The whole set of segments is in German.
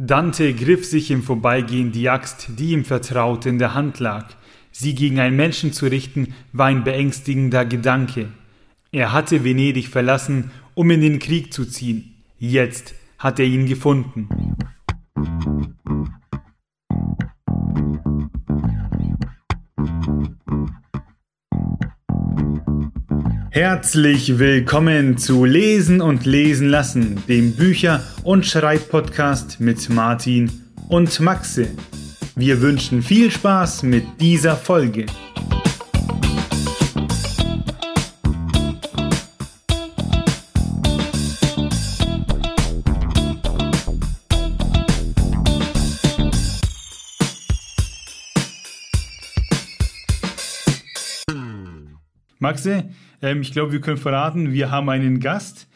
Dante griff sich im Vorbeigehen die Axt, die ihm vertraut in der Hand lag. Sie gegen einen Menschen zu richten, war ein beängstigender Gedanke. Er hatte Venedig verlassen, um in den Krieg zu ziehen. Jetzt hat er ihn gefunden. Herzlich willkommen zu Lesen und Lesen lassen, dem Bücher- und Schreibpodcast mit Martin und Maxe. Wir wünschen viel Spaß mit dieser Folge. Maxe, ähm, ich glaube, wir können verraten, wir haben einen Gast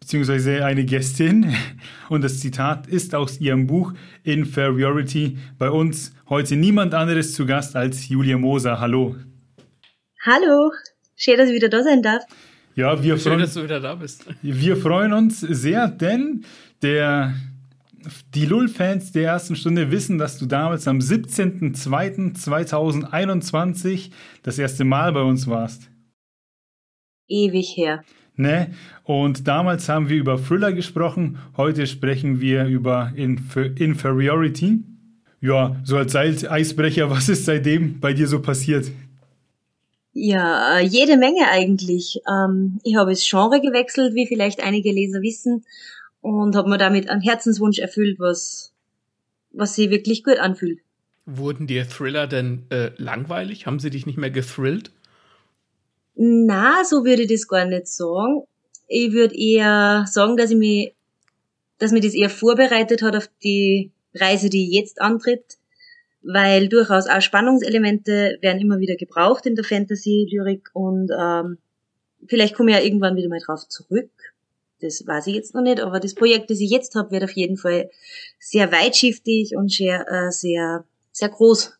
beziehungsweise eine Gästin und das Zitat ist aus ihrem Buch Inferiority. Bei uns heute niemand anderes zu Gast als Julia Moser. Hallo. Hallo, schön, dass ich wieder da sein darf. Ja, wir Schön, freuen, dass du wieder da bist. wir freuen uns sehr, denn der, die Lull-Fans der ersten Stunde wissen, dass du damals am 17.02.2021 das erste Mal bei uns warst. Ewig her. Ne? Und damals haben wir über Thriller gesprochen, heute sprechen wir über Infer Inferiority. Ja, so als Eisbrecher, was ist seitdem bei dir so passiert? Ja, äh, jede Menge eigentlich. Ähm, ich habe das Genre gewechselt, wie vielleicht einige Leser wissen, und habe mir damit einen Herzenswunsch erfüllt, was, was sich wirklich gut anfühlt. Wurden dir Thriller denn äh, langweilig? Haben sie dich nicht mehr gethrillt? Na, so würde ich das gar nicht sagen. Ich würde eher sagen, dass ich mich, dass mich das eher vorbereitet hat auf die Reise, die jetzt antritt, weil durchaus auch Spannungselemente werden immer wieder gebraucht in der Fantasy-Lyrik und ähm, vielleicht komme ich ja irgendwann wieder mal drauf zurück. Das weiß ich jetzt noch nicht, aber das Projekt, das ich jetzt habe, wird auf jeden Fall sehr weitschiftig und sehr, äh, sehr, sehr groß.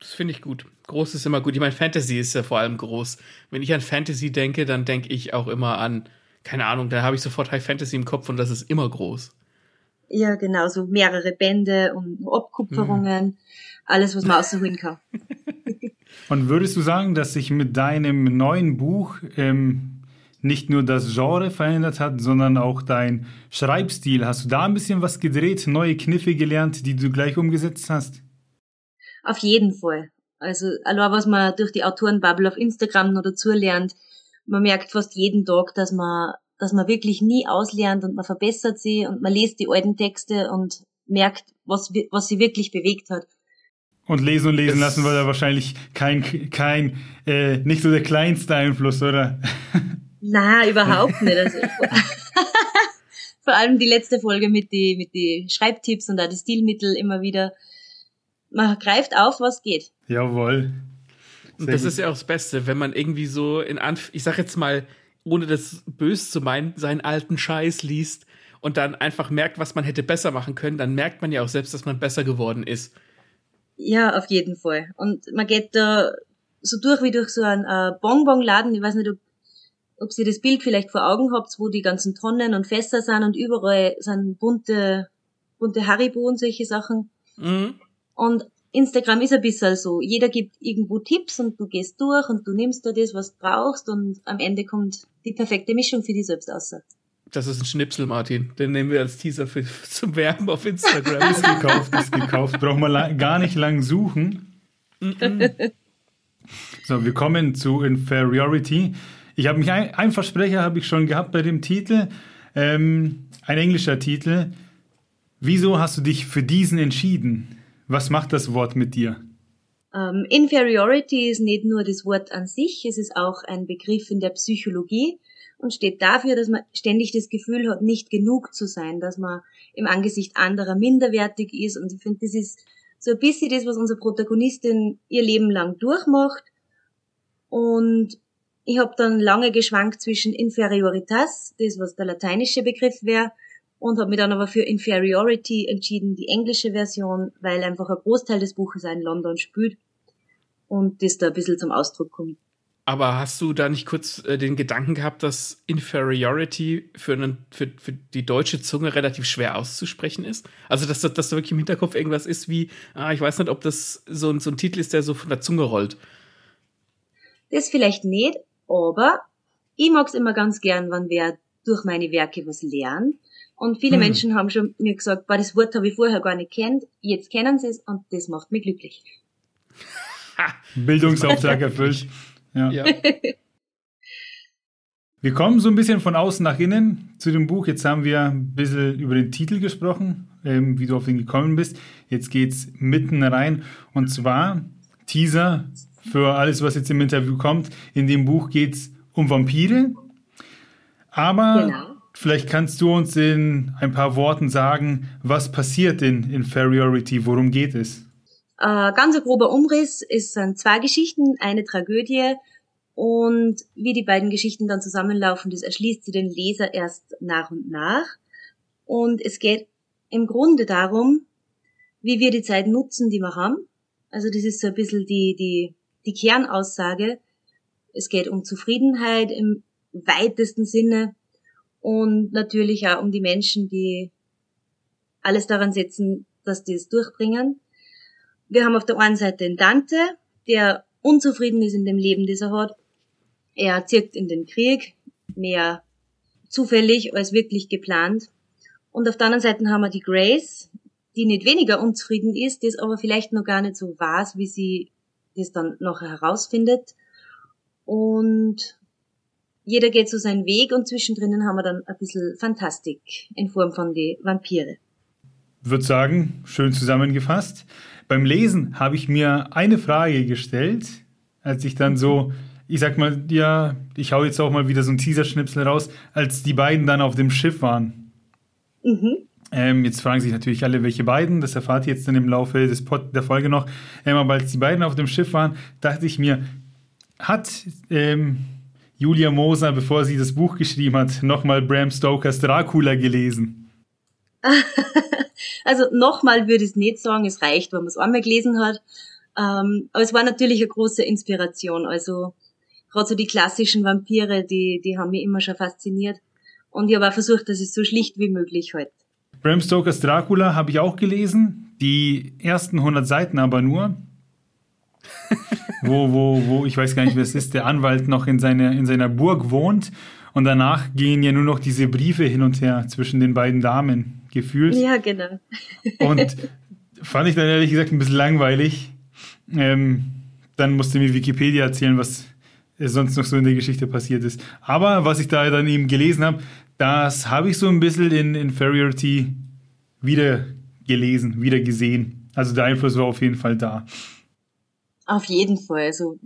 Das finde ich gut. Groß ist immer gut. Ich meine, Fantasy ist ja vor allem groß. Wenn ich an Fantasy denke, dann denke ich auch immer an, keine Ahnung, da habe ich sofort High Fantasy im Kopf und das ist immer groß. Ja, genau, so mehrere Bände und Abkupferungen, alles, was man ausholen kann. Und würdest du sagen, dass sich mit deinem neuen Buch ähm, nicht nur das Genre verändert hat, sondern auch dein Schreibstil? Hast du da ein bisschen was gedreht, neue Kniffe gelernt, die du gleich umgesetzt hast? Auf jeden Fall. Also, allein was man durch die Autorenbubble auf Instagram noch dazu lernt, man merkt fast jeden Tag, dass man, dass man wirklich nie auslernt und man verbessert sie und man liest die alten Texte und merkt, was, was sie wirklich bewegt hat. Und lesen und lesen Es- lassen war da wahrscheinlich kein, kein äh, nicht so der kleinste Einfluss, oder? Na, überhaupt nicht. Also, vor allem die letzte Folge mit die, mit die Schreibtipps und auch die Stilmittel immer wieder. Man greift auf, was geht. Jawohl. Und Sehr das gut. ist ja auch das Beste, wenn man irgendwie so in Anf ich sag jetzt mal, ohne das böse zu meinen, seinen alten Scheiß liest und dann einfach merkt, was man hätte besser machen können, dann merkt man ja auch selbst, dass man besser geworden ist. Ja, auf jeden Fall. Und man geht da so durch wie durch so einen äh, Bonbonladen. Ich weiß nicht, ob, ob Sie das Bild vielleicht vor Augen habt, wo die ganzen Tonnen und Fässer sind und überall sind bunte, bunte Haribo und solche Sachen. Mhm. Und Instagram ist ein bisschen so. Jeder gibt irgendwo Tipps und du gehst durch und du nimmst da das, was du brauchst und am Ende kommt die perfekte Mischung für dich selbst aus. Das ist ein Schnipsel, Martin. Den nehmen wir als Teaser für, zum Werben auf Instagram. Ist gekauft, ist gekauft. Braucht man gar nicht lang suchen. So, wir kommen zu Inferiority. Ich habe mich ein, ein Versprecher habe ich schon gehabt bei dem Titel, ähm, ein englischer Titel. Wieso hast du dich für diesen entschieden? Was macht das Wort mit dir? Ähm, Inferiority ist nicht nur das Wort an sich, es ist auch ein Begriff in der Psychologie und steht dafür, dass man ständig das Gefühl hat, nicht genug zu sein, dass man im Angesicht anderer minderwertig ist. Und ich finde, das ist so ein bisschen das, was unsere Protagonistin ihr Leben lang durchmacht. Und ich habe dann lange geschwankt zwischen Inferioritas, das was der lateinische Begriff wäre, und habe mich dann aber für Inferiority entschieden, die englische Version, weil einfach ein Großteil des Buches auch in London spielt und das da ein bisschen zum Ausdruck kommt. Aber hast du da nicht kurz äh, den Gedanken gehabt, dass Inferiority für, einen, für, für die deutsche Zunge relativ schwer auszusprechen ist? Also, dass, dass da wirklich im Hinterkopf irgendwas ist wie, ah, ich weiß nicht, ob das so, ein so ein Titel ist, der so von der Zunge rollt. Das vielleicht nicht, aber ich mag's immer ganz gern, wenn wer durch meine Werke was lernt. Und viele hm. Menschen haben schon mir gesagt, boah, das Wort habe ich vorher gar nicht kennt, jetzt kennen sie es und das macht mich glücklich. Bildungsauftrag erfüllt. Ja. ja. Wir kommen so ein bisschen von außen nach innen zu dem Buch. Jetzt haben wir ein bisschen über den Titel gesprochen, ähm, wie du auf ihn gekommen bist. Jetzt geht's mitten rein. Und zwar Teaser für alles, was jetzt im Interview kommt. In dem Buch geht's um Vampire. Aber genau. Vielleicht kannst du uns in ein paar Worten sagen, was passiert in Inferiority, worum geht es? Äh, ganz grober Umriss, es sind zwei Geschichten, eine Tragödie und wie die beiden Geschichten dann zusammenlaufen, das erschließt sie den Leser erst nach und nach. Und es geht im Grunde darum, wie wir die Zeit nutzen, die wir haben. Also das ist so ein bisschen die, die, die Kernaussage. Es geht um Zufriedenheit im weitesten Sinne und natürlich auch um die Menschen, die alles daran setzen, dass die es durchbringen. Wir haben auf der einen Seite den Dante, der unzufrieden ist in dem Leben, das er hat. Er zirkt in den Krieg, mehr zufällig als wirklich geplant. Und auf der anderen Seite haben wir die Grace, die nicht weniger unzufrieden ist, das aber vielleicht noch gar nicht so weiß, wie sie das dann noch herausfindet. Und jeder geht so seinen Weg und zwischendrin haben wir dann ein bisschen Fantastik in Form von die Vampire. Würde sagen, schön zusammengefasst. Beim Lesen habe ich mir eine Frage gestellt, als ich dann so, ich sag mal, ja, ich hau jetzt auch mal wieder so ein Teaser-Schnipsel raus, als die beiden dann auf dem Schiff waren. Mhm. Ähm, jetzt fragen sich natürlich alle, welche beiden, das erfahrt ihr jetzt dann im Laufe des Pod der Folge noch. Ähm, aber als die beiden auf dem Schiff waren, dachte ich mir, hat ähm, Julia Moser, bevor sie das Buch geschrieben hat, nochmal Bram Stokers Dracula gelesen? Also nochmal würde ich es nicht sagen, es reicht, wenn man es einmal gelesen hat. Ähm, aber es war natürlich eine große Inspiration. Also gerade so die klassischen Vampire, die, die haben mich immer schon fasziniert. Und ich habe auch versucht, dass es so schlicht wie möglich halt. Bram Stokers Dracula habe ich auch gelesen. Die ersten 100 Seiten aber nur. Wo, wo, wo, ich weiß gar nicht, wer es ist, der Anwalt noch in, seine, in seiner Burg wohnt. Und danach gehen ja nur noch diese Briefe hin und her zwischen den beiden Damen gefühlt. Ja, genau. Und fand ich dann ehrlich gesagt ein bisschen langweilig. Ähm, dann musste mir Wikipedia erzählen, was sonst noch so in der Geschichte passiert ist. Aber was ich da dann eben gelesen habe, das habe ich so ein bisschen in Inferiority wieder gelesen, wieder gesehen. Also der Einfluss war auf jeden Fall da. Auf jeden Fall. Also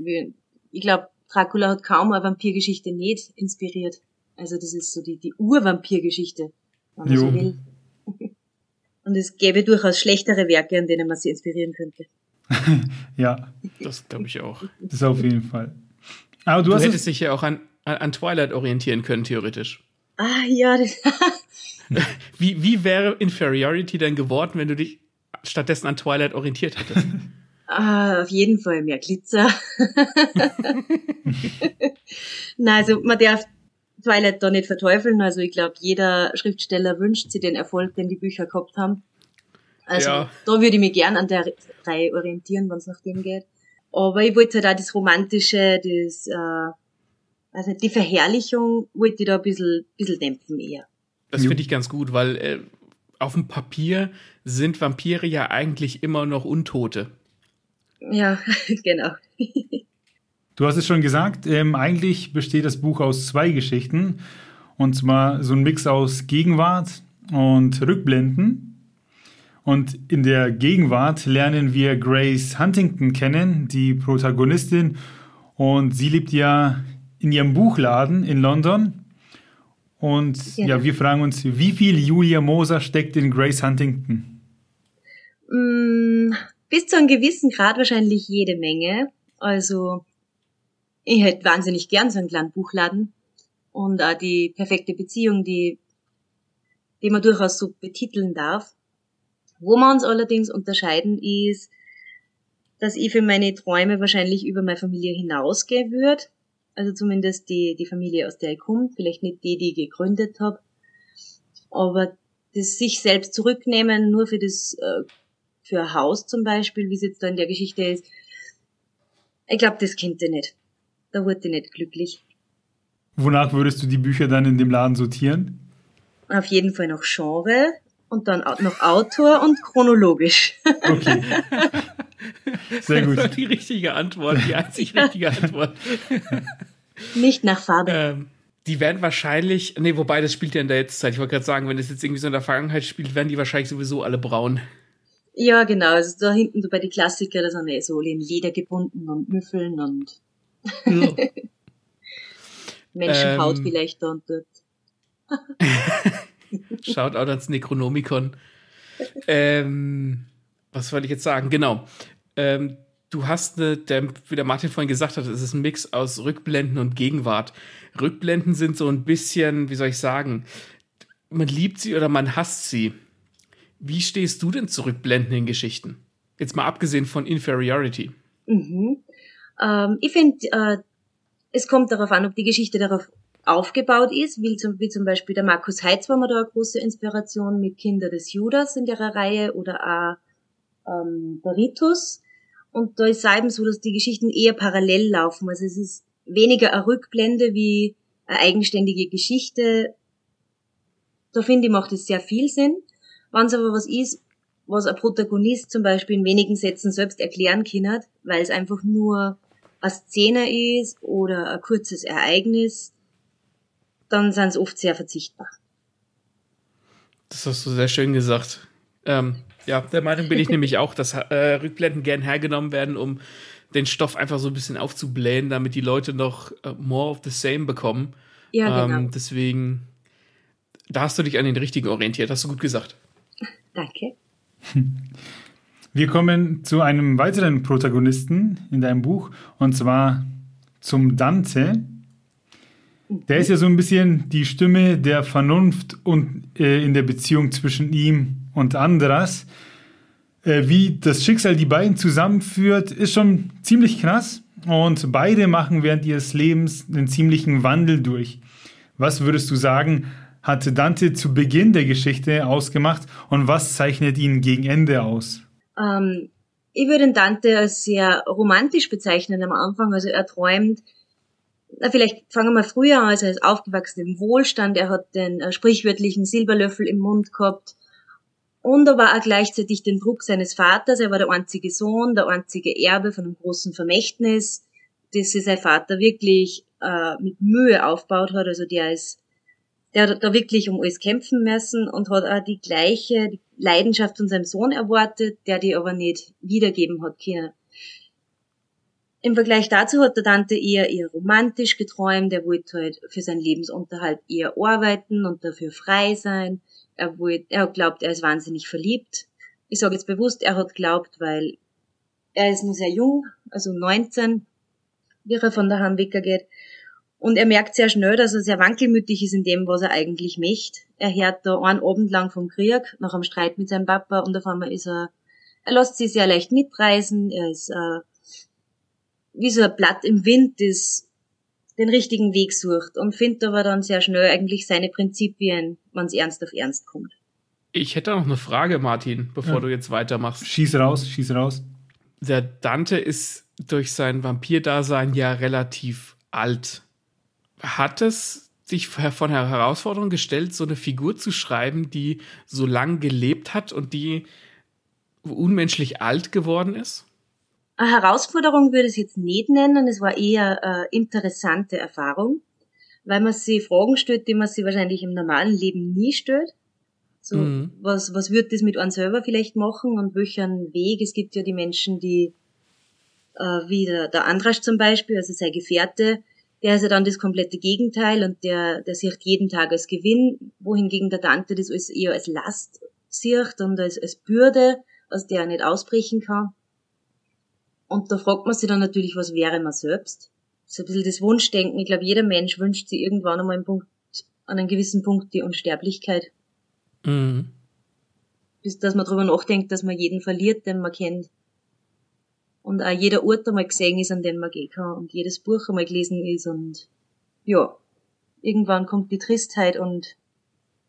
ich glaube, Dracula hat kaum eine Vampirgeschichte nicht inspiriert. Also das ist so die, die Urvampirgeschichte, wenn man jo. so will. Und es gäbe durchaus schlechtere Werke, an denen man sie inspirieren könnte. ja. Das glaube ich auch. Das auf jeden Fall. Aber du, du hast hättest dich ja auch an, an Twilight orientieren können, theoretisch. Ah, ja. wie, wie wäre Inferiority denn geworden, wenn du dich stattdessen an Twilight orientiert hättest? Ah, auf jeden Fall mehr Glitzer. Nein, also man darf Twilight da nicht verteufeln. Also ich glaube, jeder Schriftsteller wünscht sich den Erfolg, den die Bücher gehabt haben. Also ja. da würde ich mich gern an der Reihe orientieren, wenn es nach dem geht. Aber ich wollte halt auch das Romantische, das, äh, also die Verherrlichung wollte ich da ein bisschen, bisschen dämpfen eher. Das finde ich ganz gut, weil äh, auf dem Papier sind Vampire ja eigentlich immer noch Untote. Ja, genau. Du hast es schon gesagt, ähm, eigentlich besteht das Buch aus zwei Geschichten. Und zwar so ein Mix aus Gegenwart und Rückblenden. Und in der Gegenwart lernen wir Grace Huntington kennen, die Protagonistin. Und sie lebt ja in ihrem Buchladen in London. Und genau. ja, wir fragen uns, wie viel Julia Moser steckt in Grace Huntington? Bis zu einem gewissen Grad wahrscheinlich jede Menge. Also ich hätte wahnsinnig gern so einen kleinen Buchladen und auch die perfekte Beziehung, die, die man durchaus so betiteln darf. Wo wir uns allerdings unterscheiden ist, dass ich für meine Träume wahrscheinlich über meine Familie hinausgehen würde. Also zumindest die, die Familie, aus der ich komme. Vielleicht nicht die, die ich gegründet habe. Aber das sich selbst zurücknehmen, nur für das, äh, für ein Haus zum Beispiel, wie es jetzt da in der Geschichte ist, ich glaube, das kennt ihr nicht. Da wurde ich nicht glücklich. Wonach würdest du die Bücher dann in dem Laden sortieren? Auf jeden Fall noch Genre und dann noch Autor und chronologisch. Okay. Sehr gut. Das ist die richtige Antwort, die einzig richtige Antwort. Nicht nach Farbe. Ähm, die werden wahrscheinlich, nee, wobei das spielt ja in der Jetztzeit. Ich wollte gerade sagen, wenn es jetzt irgendwie so in der Vergangenheit spielt, werden die wahrscheinlich sowieso alle braun. Ja, genau. Also da hinten bei die Klassiker, da sind eh so in Leder gebunden und Müffeln und ja. Menschenhaut ähm, vielleicht da und dort. Schaut auch ans Necronomicon. ähm, was wollte ich jetzt sagen? Genau. Ähm, du hast eine, der, wie der Martin vorhin gesagt hat, es ist ein Mix aus Rückblenden und Gegenwart. Rückblenden sind so ein bisschen, wie soll ich sagen, man liebt sie oder man hasst sie. Wie stehst du denn zu rückblendenden Geschichten? Jetzt mal abgesehen von Inferiority. Mhm. Ähm, ich finde, äh, es kommt darauf an, ob die Geschichte darauf aufgebaut ist, wie zum, wie zum Beispiel der Markus Heitz war mir da eine große Inspiration mit Kinder des Judas in der Reihe oder auch ähm, Baritus. Und da ist es eben so, dass die Geschichten eher parallel laufen. Also es ist weniger eine Rückblende wie eine eigenständige Geschichte. Da finde ich, macht es sehr viel Sinn. Wenn es aber was ist, was ein Protagonist zum Beispiel in wenigen Sätzen selbst erklären kann, weil es einfach nur eine Szene ist oder ein kurzes Ereignis, dann sind es oft sehr verzichtbar. Das hast du sehr schön gesagt. Ähm, ja, der Meinung bin ich nämlich auch, dass äh, Rückblenden gern hergenommen werden, um den Stoff einfach so ein bisschen aufzublähen, damit die Leute noch äh, more of the same bekommen. Ja, genau. Ähm, deswegen, da hast du dich an den richtigen orientiert, hast du gut gesagt. Danke. Wir kommen zu einem weiteren Protagonisten in deinem Buch und zwar zum Dante. Der ist ja so ein bisschen die Stimme der Vernunft und äh, in der Beziehung zwischen ihm und Andras. Äh, wie das Schicksal die beiden zusammenführt, ist schon ziemlich krass. Und beide machen während ihres Lebens einen ziemlichen Wandel durch. Was würdest du sagen, hat Dante zu Beginn der Geschichte ausgemacht und was zeichnet ihn gegen Ende aus? Ähm, ich würde Dante als sehr romantisch bezeichnen am Anfang. Also er träumt, na, vielleicht fangen wir früher an, also er ist aufgewachsen im Wohlstand, er hat den äh, sprichwörtlichen Silberlöffel im Mund gehabt und er war auch gleichzeitig den Druck seines Vaters. Er war der einzige Sohn, der einzige Erbe von einem großen Vermächtnis, das sich sein Vater wirklich äh, mit Mühe aufgebaut hat. Also der ist der hat da wirklich um alles kämpfen müssen und hat auch die gleiche Leidenschaft von seinem Sohn erwartet, der die aber nicht wiedergeben hat können. Im Vergleich dazu hat der Dante eher eher romantisch geträumt, er wollte halt für seinen Lebensunterhalt eher arbeiten und dafür frei sein. Er wollte, er hat glaubt, er ist wahnsinnig verliebt. Ich sage jetzt bewusst, er hat glaubt, weil er ist nur sehr jung, also 19, wie er von daheim weggeht. Und er merkt sehr schnell, dass er sehr wankelmütig ist in dem, was er eigentlich möchte. Er hört da einen Abend lang vom Krieg, nach einem Streit mit seinem Papa und auf einmal ist er, er lässt sich sehr leicht mitreißen, er ist äh, wie so ein Blatt im Wind, das den richtigen Weg sucht und findet aber dann sehr schnell eigentlich seine Prinzipien, wenn es ernst auf ernst kommt. Ich hätte noch eine Frage, Martin, bevor ja. du jetzt weitermachst. Schieß raus, schieß raus. Der Dante ist durch sein Vampirdasein ja relativ alt hat es sich von der Herausforderung gestellt, so eine Figur zu schreiben, die so lang gelebt hat und die unmenschlich alt geworden ist? Eine Herausforderung würde ich es jetzt nicht nennen, es war eher eine interessante Erfahrung, weil man sich Fragen stellt, die man sich wahrscheinlich im normalen Leben nie stellt. So, mhm. was, was wird das mit einem selber vielleicht machen und welchen Weg? Es gibt ja die Menschen, die, äh, wie der, der Andrasch zum Beispiel, also sein Gefährte, der ist ja dann das komplette Gegenteil und der, der sieht jeden Tag als Gewinn, wohingegen der Dante das als eher als Last sieht und als, als Bürde, aus der er nicht ausbrechen kann. Und da fragt man sich dann natürlich, was wäre man selbst? So ein bisschen das Wunschdenken. Ich glaube, jeder Mensch wünscht sich irgendwann einmal einen Punkt, an einem gewissen Punkt die Unsterblichkeit. Mhm. Bis dass man darüber nachdenkt, dass man jeden verliert, den man kennt. Und auch jeder Ort einmal gesehen ist, an den man gehen kann und jedes Buch einmal gelesen ist und ja, irgendwann kommt die Tristheit und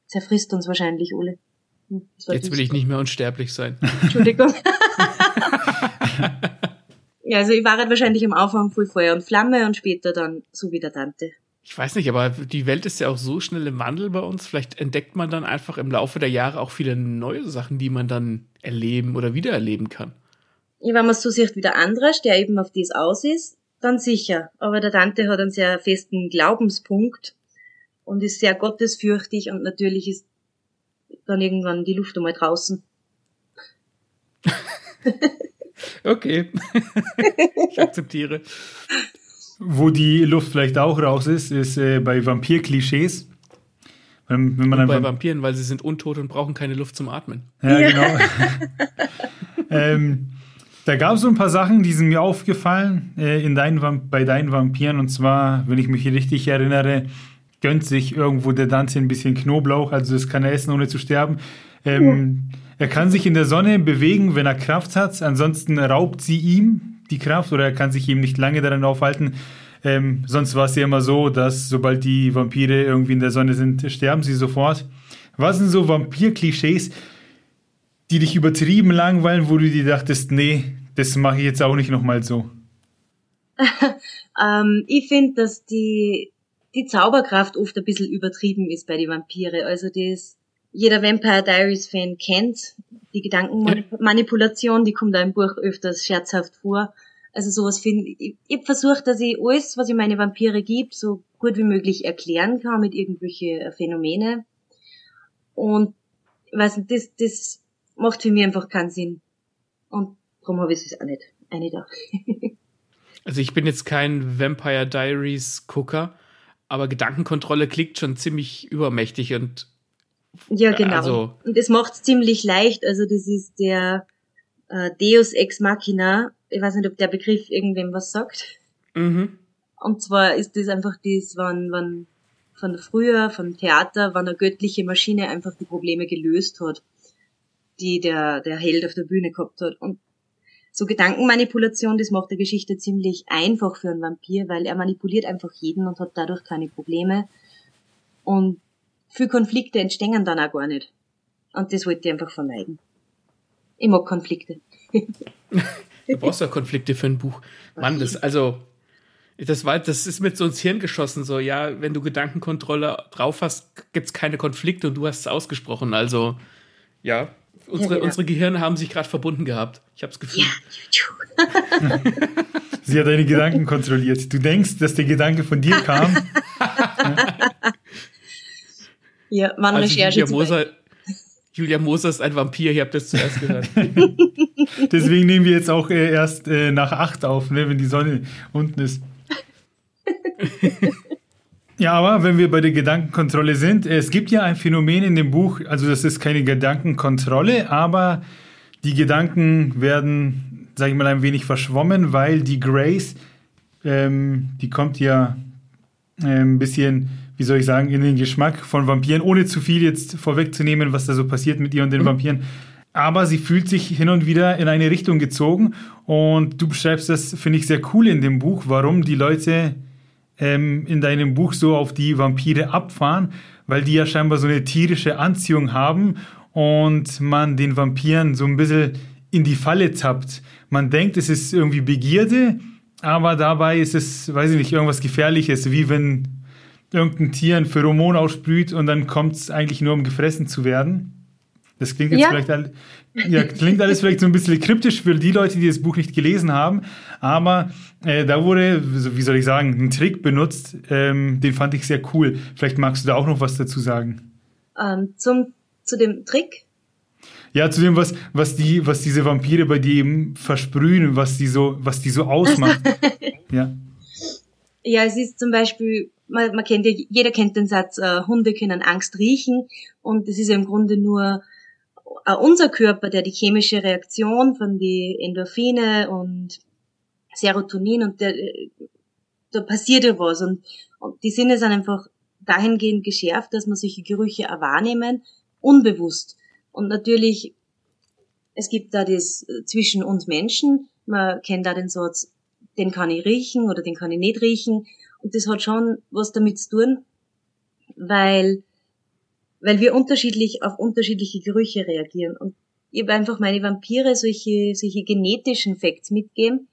zerfrisst uns wahrscheinlich alle. Hm, Jetzt will ich nicht mehr unsterblich sein. Entschuldigung. ja, also ich war halt wahrscheinlich am Anfang voll Feuer und Flamme und später dann so wie der Tante. Ich weiß nicht, aber die Welt ist ja auch so schnell im Wandel bei uns. Vielleicht entdeckt man dann einfach im Laufe der Jahre auch viele neue Sachen, die man dann erleben oder wiedererleben kann. Ja, wenn man so sieht wie der andere, der eben auf das aus ist, dann sicher. Aber der Tante hat einen sehr festen Glaubenspunkt und ist sehr gottesfürchtig und natürlich ist dann irgendwann die Luft einmal draußen. okay. ich akzeptiere. Wo die Luft vielleicht auch raus ist, ist äh, bei Vampir-Klischees. Wenn, wenn man bei Vampiren, weil sie sind untot und brauchen keine Luft zum Atmen. Ja, ja. genau. ähm, da gab es so ein paar Sachen, die sind mir aufgefallen äh, in deinen, bei deinen Vampiren. Und zwar, wenn ich mich richtig erinnere, gönnt sich irgendwo der Dante ein bisschen Knoblauch, also das kann er essen, ohne zu sterben. Ähm, ja. Er kann sich in der Sonne bewegen, wenn er Kraft hat. Ansonsten raubt sie ihm die Kraft oder er kann sich eben nicht lange daran aufhalten. Ähm, sonst war es ja immer so, dass sobald die Vampire irgendwie in der Sonne sind, sterben sie sofort. Was sind so Vampir-Klischees, die dich übertrieben langweilen, wo du dir dachtest, nee, das mache ich jetzt auch nicht nochmal so? ähm, ich finde, dass die, die Zauberkraft oft ein bisschen übertrieben ist bei den Vampire. Also das, jeder Vampire Diaries Fan kennt die Gedankenmanipulation, die kommt da im Buch öfters scherzhaft vor. Also sowas finde ich, ich versuche, dass ich alles, was ich meine Vampire gibt, so gut wie möglich erklären kann mit irgendwelche Phänomene. Und weiß nicht, das, das macht für mich einfach keinen Sinn. Und darum habe ich es auch nicht. Eine da. also ich bin jetzt kein Vampire Diaries Gucker, aber Gedankenkontrolle klingt schon ziemlich übermächtig und ja, genau. Also, und das macht es ziemlich leicht. Also das ist der äh, Deus Ex Machina. Ich weiß nicht, ob der Begriff irgendwem was sagt. Mhm. Und zwar ist das einfach das, wann, wann von früher, vom Theater, wann eine göttliche Maschine einfach die Probleme gelöst hat die der, der Held auf der Bühne gehabt hat. Und so Gedankenmanipulation, das macht der Geschichte ziemlich einfach für einen Vampir, weil er manipuliert einfach jeden und hat dadurch keine Probleme. Und viele Konflikte entstehen dann auch gar nicht. Und das wollte ich einfach vermeiden. Ich mag Konflikte. du brauchst ja Konflikte für ein Buch. Mann, das, also, das war, das ist mit so ins Hirn geschossen, so, ja, wenn du Gedankenkontrolle drauf hast, gibt's keine Konflikte und du hast es ausgesprochen, also, ja, Unsere, ja, unsere Gehirne haben sich gerade verbunden gehabt. Ich habe es Gefühl. Ja. Sie hat deine Gedanken kontrolliert. Du denkst, dass der Gedanke von dir kam. ja, man also Recherche Julia Moser, Julia Moser ist ein Vampir, ihr habt das zuerst gehört. Deswegen nehmen wir jetzt auch äh, erst äh, nach acht auf, ne, wenn die Sonne unten ist. Ja, aber wenn wir bei der Gedankenkontrolle sind, es gibt ja ein Phänomen in dem Buch, also das ist keine Gedankenkontrolle, aber die Gedanken werden, sag ich mal, ein wenig verschwommen, weil die Grace, ähm, die kommt ja ein bisschen, wie soll ich sagen, in den Geschmack von Vampiren, ohne zu viel jetzt vorwegzunehmen, was da so passiert mit ihr und den mhm. Vampiren. Aber sie fühlt sich hin und wieder in eine Richtung gezogen und du beschreibst das, finde ich, sehr cool in dem Buch, warum die Leute ähm, in deinem Buch so auf die Vampire abfahren, weil die ja scheinbar so eine tierische Anziehung haben und man den Vampiren so ein bisschen in die Falle tappt. Man denkt, es ist irgendwie Begierde, aber dabei ist es, weiß ich nicht, irgendwas Gefährliches, wie wenn irgendein Tier ein Pheromon aussprüht und dann kommt es eigentlich nur, um gefressen zu werden. Das klingt jetzt ja. vielleicht all, ja, klingt alles vielleicht so ein bisschen kryptisch für die Leute, die das Buch nicht gelesen haben, aber äh, da wurde, wie soll ich sagen, ein Trick benutzt, ähm, den fand ich sehr cool. Vielleicht magst du da auch noch was dazu sagen. Ähm, zum, zu dem Trick? Ja, zu dem, was, was die, was diese Vampire bei dir eben versprühen, was die so, was die so ausmacht. ja. Ja, es ist zum Beispiel, man, man kennt ja, jeder kennt den Satz, äh, Hunde können Angst riechen und es ist ja im Grunde nur unser Körper, der die chemische Reaktion von die Endorphine und Serotonin und der, da passiert ja was und, und die Sinne sind einfach dahingehend geschärft, dass man solche Gerüche auch wahrnehmen, unbewusst. Und natürlich, es gibt da das äh, zwischen uns Menschen, Man kennt auch den Satz, den kann ich riechen oder den kann ich nicht riechen. Und das hat schon was damit zu tun, weil, weil wir unterschiedlich auf unterschiedliche Gerüche reagieren. Und ich habe einfach meine Vampire solche, solche genetischen Facts mitgeben.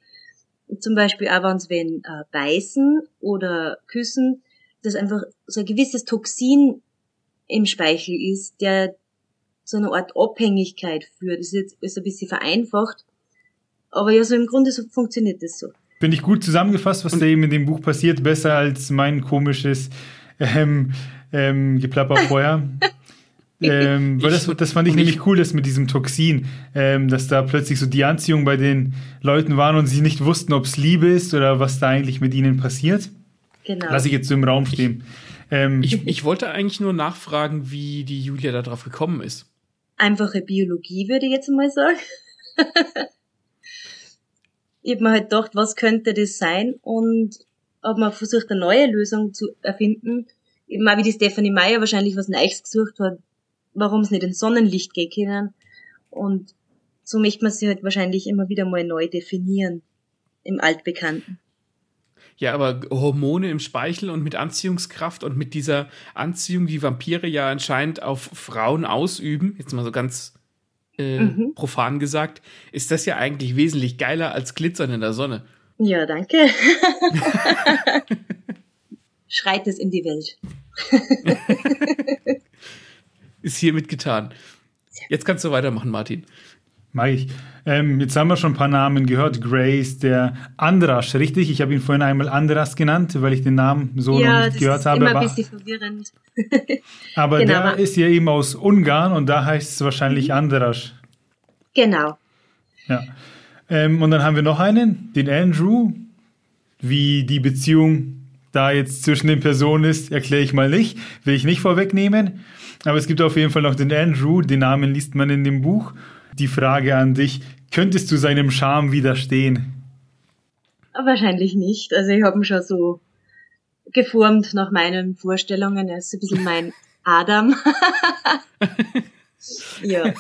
Zum Beispiel auch, wenn sie wenn äh, beißen oder küssen, dass einfach so ein gewisses Toxin im Speichel ist, der so eine Art Abhängigkeit führt. Das ist jetzt ist ein bisschen vereinfacht. Aber ja, so im Grunde so funktioniert das so. Finde ich gut zusammengefasst, was da eben in dem Buch passiert. Besser als mein komisches ähm, ähm, Geplapper vorher. ähm, weil das, das fand ich nämlich cool, das mit diesem Toxin, ähm, dass da plötzlich so die Anziehung bei den Leuten waren und sie nicht wussten, ob es Liebe ist oder was da eigentlich mit ihnen passiert. Genau. Lass ich jetzt so im Raum stehen. Ähm, ich, ich wollte eigentlich nur nachfragen, wie die Julia da drauf gekommen ist. Einfache Biologie, würde ich jetzt mal sagen. ich habe mir halt gedacht, was könnte das sein und habe mal versucht, eine neue Lösung zu erfinden. Eben auch wie die Stephanie Meyer wahrscheinlich was Neues gesucht hat, warum es nicht ins Sonnenlicht gehen können. Und so möchte man sie halt wahrscheinlich immer wieder mal neu definieren im Altbekannten. Ja, aber Hormone im Speichel und mit Anziehungskraft und mit dieser Anziehung, die Vampire ja anscheinend auf Frauen ausüben, jetzt mal so ganz äh, mhm. profan gesagt, ist das ja eigentlich wesentlich geiler als Glitzern in der Sonne. Ja, danke. Schreit es in die Welt. ist hiermit getan. Jetzt kannst du weitermachen, Martin. Mag ich. Ähm, jetzt haben wir schon ein paar Namen gehört. Grace, der Andrasch, richtig? Ich habe ihn vorhin einmal Andras genannt, weil ich den Namen so ja, noch nicht gehört habe. Ja, das ist immer ein bisschen verwirrend. aber genau, der ist ja eben aus Ungarn und da heißt es wahrscheinlich mhm. Andrasch. Genau. Ja. Ähm, und dann haben wir noch einen, den Andrew. Wie die Beziehung da jetzt zwischen den Personen ist, erkläre ich mal nicht, will ich nicht vorwegnehmen. Aber es gibt auf jeden Fall noch den Andrew, den Namen liest man in dem Buch die Frage an dich, könntest du seinem Charme widerstehen? Wahrscheinlich nicht. Also ich habe ihn schon so geformt nach meinen Vorstellungen. Er ist ein bisschen mein Adam. ja.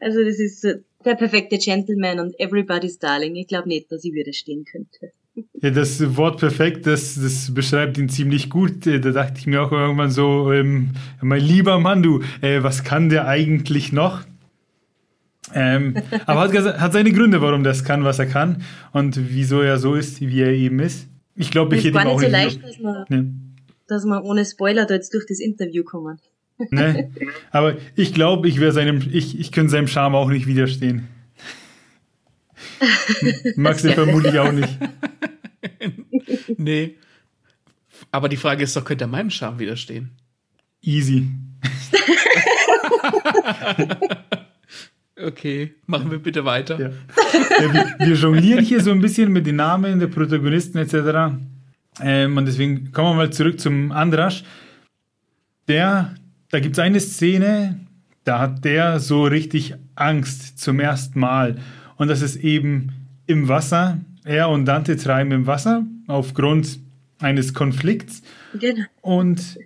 also das ist der perfekte Gentleman und everybody's darling. Ich glaube nicht, dass ich widerstehen könnte. Ja, das Wort perfekt, das, das beschreibt ihn ziemlich gut. Da dachte ich mir auch irgendwann so, ähm, mein lieber Mann, du, äh, was kann der eigentlich noch? Ähm, aber hat, hat seine Gründe, warum das kann, was er kann und wieso er so ist, wie er eben ist. Ich glaube, ich hätte ihm auch nicht so leicht, dass man, ne. dass man ohne Spoiler da jetzt durch das Interview kommen. Ne? Aber ich glaube, ich wäre seinem, ich, ich könnte seinem Charme auch nicht widerstehen. Max ja vermutlich auch nicht. nee. Aber die Frage ist doch, könnte er meinem Charme widerstehen? Easy. okay, machen wir bitte weiter. Ja. Ja, wir, wir, jonglieren hier so ein bisschen mit den Namen der Protagonisten etc. Ähm, und deswegen kommen wir mal zurück zum Andrasch. Der, da gibt es eine Szene, da hat der so richtig Angst zum ersten Mal. Und das ist eben im Wasser. Er und Dante treiben im Wasser aufgrund eines Konflikts. Genau. Und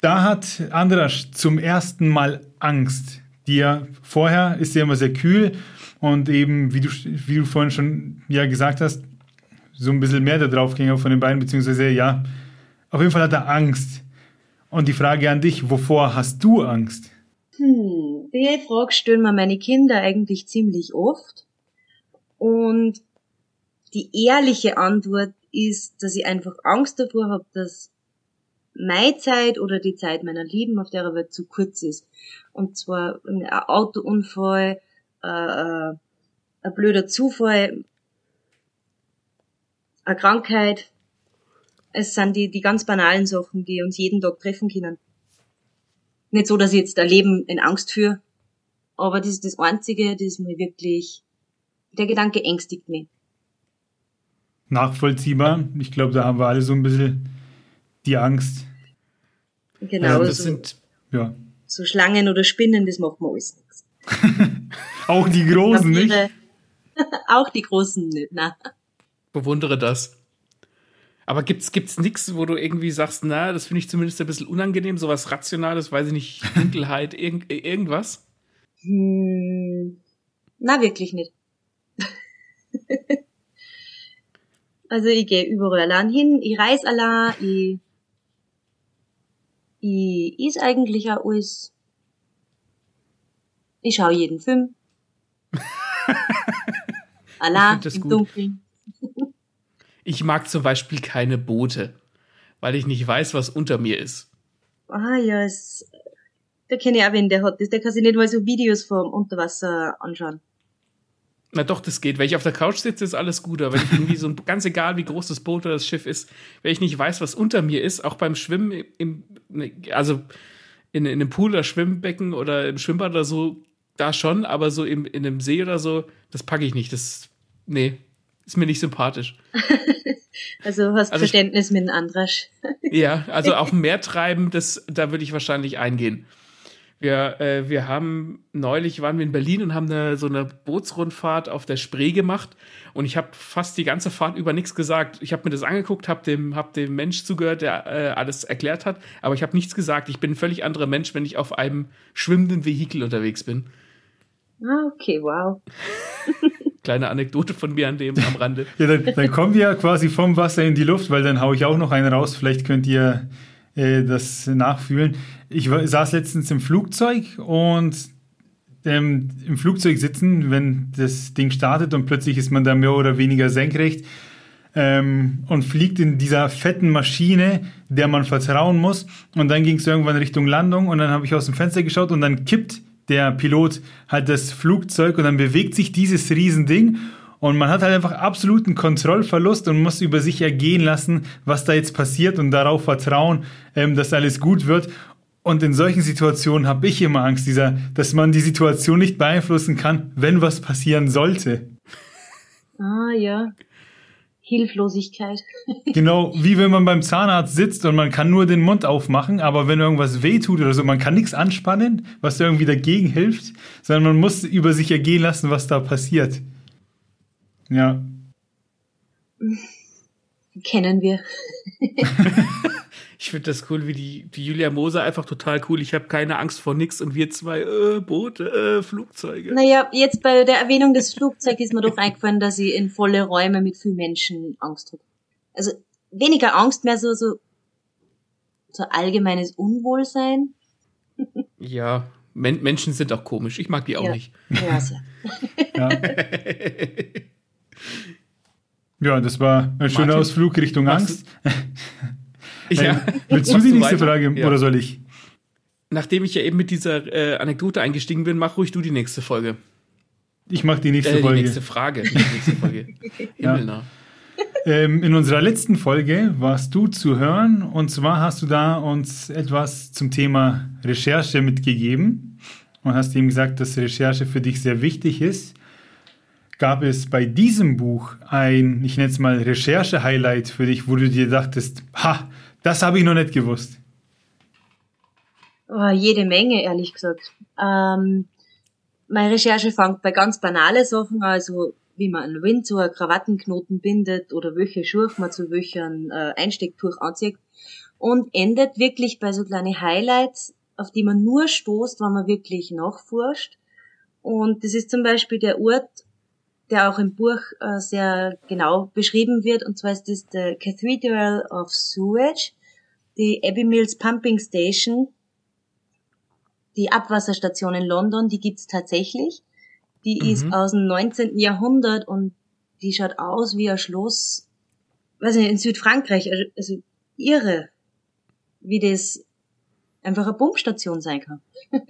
da hat Andras zum ersten Mal Angst. Die ja vorher ist er immer sehr kühl und eben, wie du, wie du vorhin schon ja gesagt hast, so ein bisschen mehr da drauf ging von den beiden, beziehungsweise ja, auf jeden Fall hat er Angst. Und die Frage an dich, wovor hast du Angst? Hm, die Frage stellen mir meine Kinder eigentlich ziemlich oft. Und die ehrliche Antwort ist, dass ich einfach Angst davor habe, dass meine Zeit oder die Zeit meiner Lieben auf der Welt zu kurz ist. Und zwar ein Autounfall, äh, äh, ein blöder Zufall, eine Krankheit. Es sind die, die ganz banalen Sachen, die uns jeden Tag treffen können. Nicht so, dass ich jetzt ein Leben in Angst führe, aber das ist das Einzige, das mir wirklich der Gedanke ängstigt mich. Nachvollziehbar. Ich glaube, da haben wir alle so ein bisschen die Angst. Genau, also das so, sind, ja. so Schlangen oder Spinnen, das macht man alles nichts. Auch die Großen nicht? Auch die Großen nicht, na. Bewundere das. Aber gibt's, gibt's nichts, wo du irgendwie sagst, na, das finde ich zumindest ein bisschen unangenehm, sowas Rationales, weiß ich nicht, Dunkelheit, irg äh, irgendwas? Hm, na, wirklich nicht. also ich gehe überall allein hin, ich reise allein, ich, ich is eigentlich auch alles. Ich schaue jeden Film. allein im gut. Dunkeln ich mag zum Beispiel keine Boote, weil ich nicht weiß, was unter mir ist. Ah ja, es, da kenne ich auch wen, der hat das. Der kann sich nicht mal so Videos vom Unterwasser anschauen. Na doch, das geht. Wenn ich auf der Couch sitze, ist alles gut. Aber wenn ich irgendwie so, ganz egal, wie groß das Boot oder das Schiff ist, wenn ich nicht weiß, was unter mir ist, auch beim Schwimmen, im, also in, in einem Pool oder Schwimmbecken oder im Schwimmbad oder so, da schon, aber so im, in einem See oder so, das packe ich nicht. Das, nee, ist mir nicht sympathisch. also hast also Verständnis mit einem Andrasch. ja, also auf Meer treiben, das, da würde ich wahrscheinlich eingehen. Wir, äh, wir haben neulich waren wir in Berlin und haben eine, so eine Bootsrundfahrt auf der Spree gemacht und ich habe fast die ganze Fahrt über nichts gesagt. Ich habe mir das angeguckt, habe dem, hab dem Mensch zugehört, der äh, alles erklärt hat, aber ich habe nichts gesagt. Ich bin ein völlig anderer Mensch, wenn ich auf einem schwimmenden Vehikel unterwegs bin. Ah, okay, wow. Kleine Anekdote von mir an dem am Rande. ja, dann, dann kommen wir quasi vom Wasser in die Luft, weil dann haue ich auch noch einen raus. Vielleicht könnt ihr äh, das nachfühlen. Ich war, saß letztens im Flugzeug und ähm, im Flugzeug sitzen, wenn das Ding startet und plötzlich ist man da mehr oder weniger senkrecht ähm, und fliegt in dieser fetten Maschine, der man vertrauen muss. Und dann ging es irgendwann Richtung Landung und dann habe ich aus dem Fenster geschaut und dann kippt der Pilot halt das Flugzeug und dann bewegt sich dieses Riesending und man hat halt einfach absoluten Kontrollverlust und muss über sich ergehen lassen, was da jetzt passiert und darauf vertrauen, ähm, dass alles gut wird. Und in solchen Situationen habe ich immer Angst, dieser, dass man die Situation nicht beeinflussen kann, wenn was passieren sollte. Ah ja. Hilflosigkeit. genau, wie wenn man beim Zahnarzt sitzt und man kann nur den Mund aufmachen, aber wenn irgendwas wehtut oder so, man kann nichts anspannen, was irgendwie dagegen hilft, sondern man muss über sich ergehen lassen, was da passiert. Ja. Kennen wir. ich finde das cool, wie die, die Julia Moser einfach total cool. Ich habe keine Angst vor nix und wir zwei äh, Boote, äh, Flugzeuge. Naja, jetzt bei der Erwähnung des Flugzeugs ist mir doch eingefallen, dass ich in volle Räume mit vielen Menschen Angst habe. Also weniger Angst, mehr so, so, so allgemeines Unwohlsein. ja, Men Menschen sind auch komisch. Ich mag die auch ja. nicht. Ja, sehr. ja. Ja, das war ein schöner Martin, Ausflug Richtung Angst. ja. Willst du die nächste Frage ja. oder soll ich? Nachdem ich ja eben mit dieser äh, Anekdote eingestiegen bin, mach ruhig du die nächste Folge. Ich mach die nächste äh, Folge. Die nächste Frage. Die nächste Folge. ja. ähm, in unserer letzten Folge warst du zu hören und zwar hast du da uns etwas zum Thema Recherche mitgegeben und hast ihm gesagt, dass Recherche für dich sehr wichtig ist. Gab es bei diesem Buch ein, ich nenne es mal Recherche-Highlight für dich, wo du dir dachtest, ha, das habe ich noch nicht gewusst? Oh, jede Menge, ehrlich gesagt. Ähm, meine Recherche fängt bei ganz banale Sachen, also wie man einen Windsor, Krawattenknoten bindet oder welche Schuhe man zu welchem äh, Einstecktuch anzieht und endet wirklich bei so kleinen Highlights, auf die man nur stoßt, wenn man wirklich nachforscht. Und das ist zum Beispiel der Ort, der auch im Buch äh, sehr genau beschrieben wird. Und zwar ist das der Cathedral of Sewage, die Abbey Mills Pumping Station, die Abwasserstation in London, die gibt's tatsächlich. Die mhm. ist aus dem 19. Jahrhundert und die schaut aus wie ein Schloss, weiß nicht, in Südfrankreich, also, also irre, wie das einfach eine Pumpstation sein kann.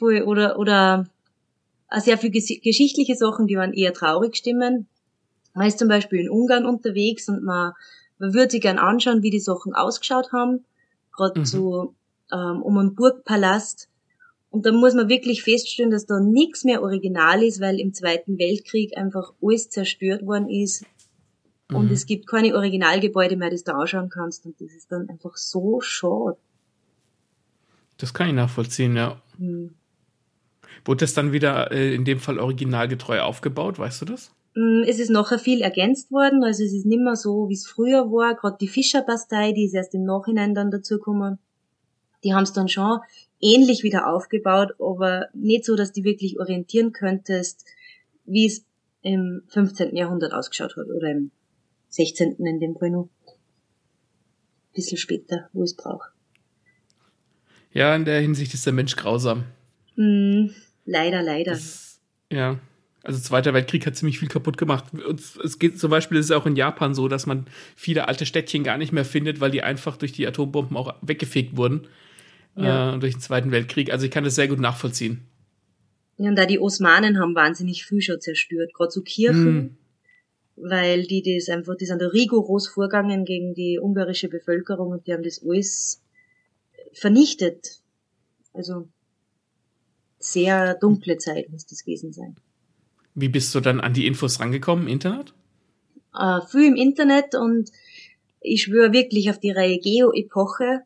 oder, oder sehr viele geschichtliche Sachen, die waren eher traurig stimmen. Man ist zum Beispiel in Ungarn unterwegs und man, man würde sich gern anschauen, wie die Sachen ausgeschaut haben. Gerade mhm. so ähm, um einen Burgpalast. Und da muss man wirklich feststellen, dass da nichts mehr original ist, weil im Zweiten Weltkrieg einfach alles zerstört worden ist. Mhm. Und es gibt keine Originalgebäude mehr, das du anschauen kannst. Und das ist dann einfach so schade. Das kann ich nachvollziehen, ja. Mhm. Wurde das dann wieder äh, in dem Fall originalgetreu aufgebaut, weißt du das? Mm, es ist nachher viel ergänzt worden, also es ist nicht mehr so, wie es früher war. Gerade die Fischerbastei, die ist erst im Nachhinein dann dazugekommen, die haben es dann schon ähnlich wieder aufgebaut, aber nicht so, dass du wirklich orientieren könntest, wie es im 15. Jahrhundert ausgeschaut hat oder im 16. in dem nur. Bisschen später, wo es braucht. Ja, in der Hinsicht ist der Mensch grausam. Mm, leider, leider. Das, ja. Also Zweiter Weltkrieg hat ziemlich viel kaputt gemacht. Und es geht zum Beispiel ist es auch in Japan so, dass man viele alte Städtchen gar nicht mehr findet, weil die einfach durch die Atombomben auch weggefegt wurden ja. äh, durch den Zweiten Weltkrieg. Also ich kann das sehr gut nachvollziehen. Ja, und da die Osmanen haben wahnsinnig viel schon zerstört, gerade so Kirchen, mm. weil die das einfach, die sind da rigoros vorgegangen gegen die ungarische Bevölkerung und die haben das alles vernichtet. Also sehr dunkle Zeit muss das gewesen sein. Wie bist du dann an die Infos rangekommen? Internet? Äh, viel im Internet und ich schwöre wirklich auf die Reihe Geo-Epoche.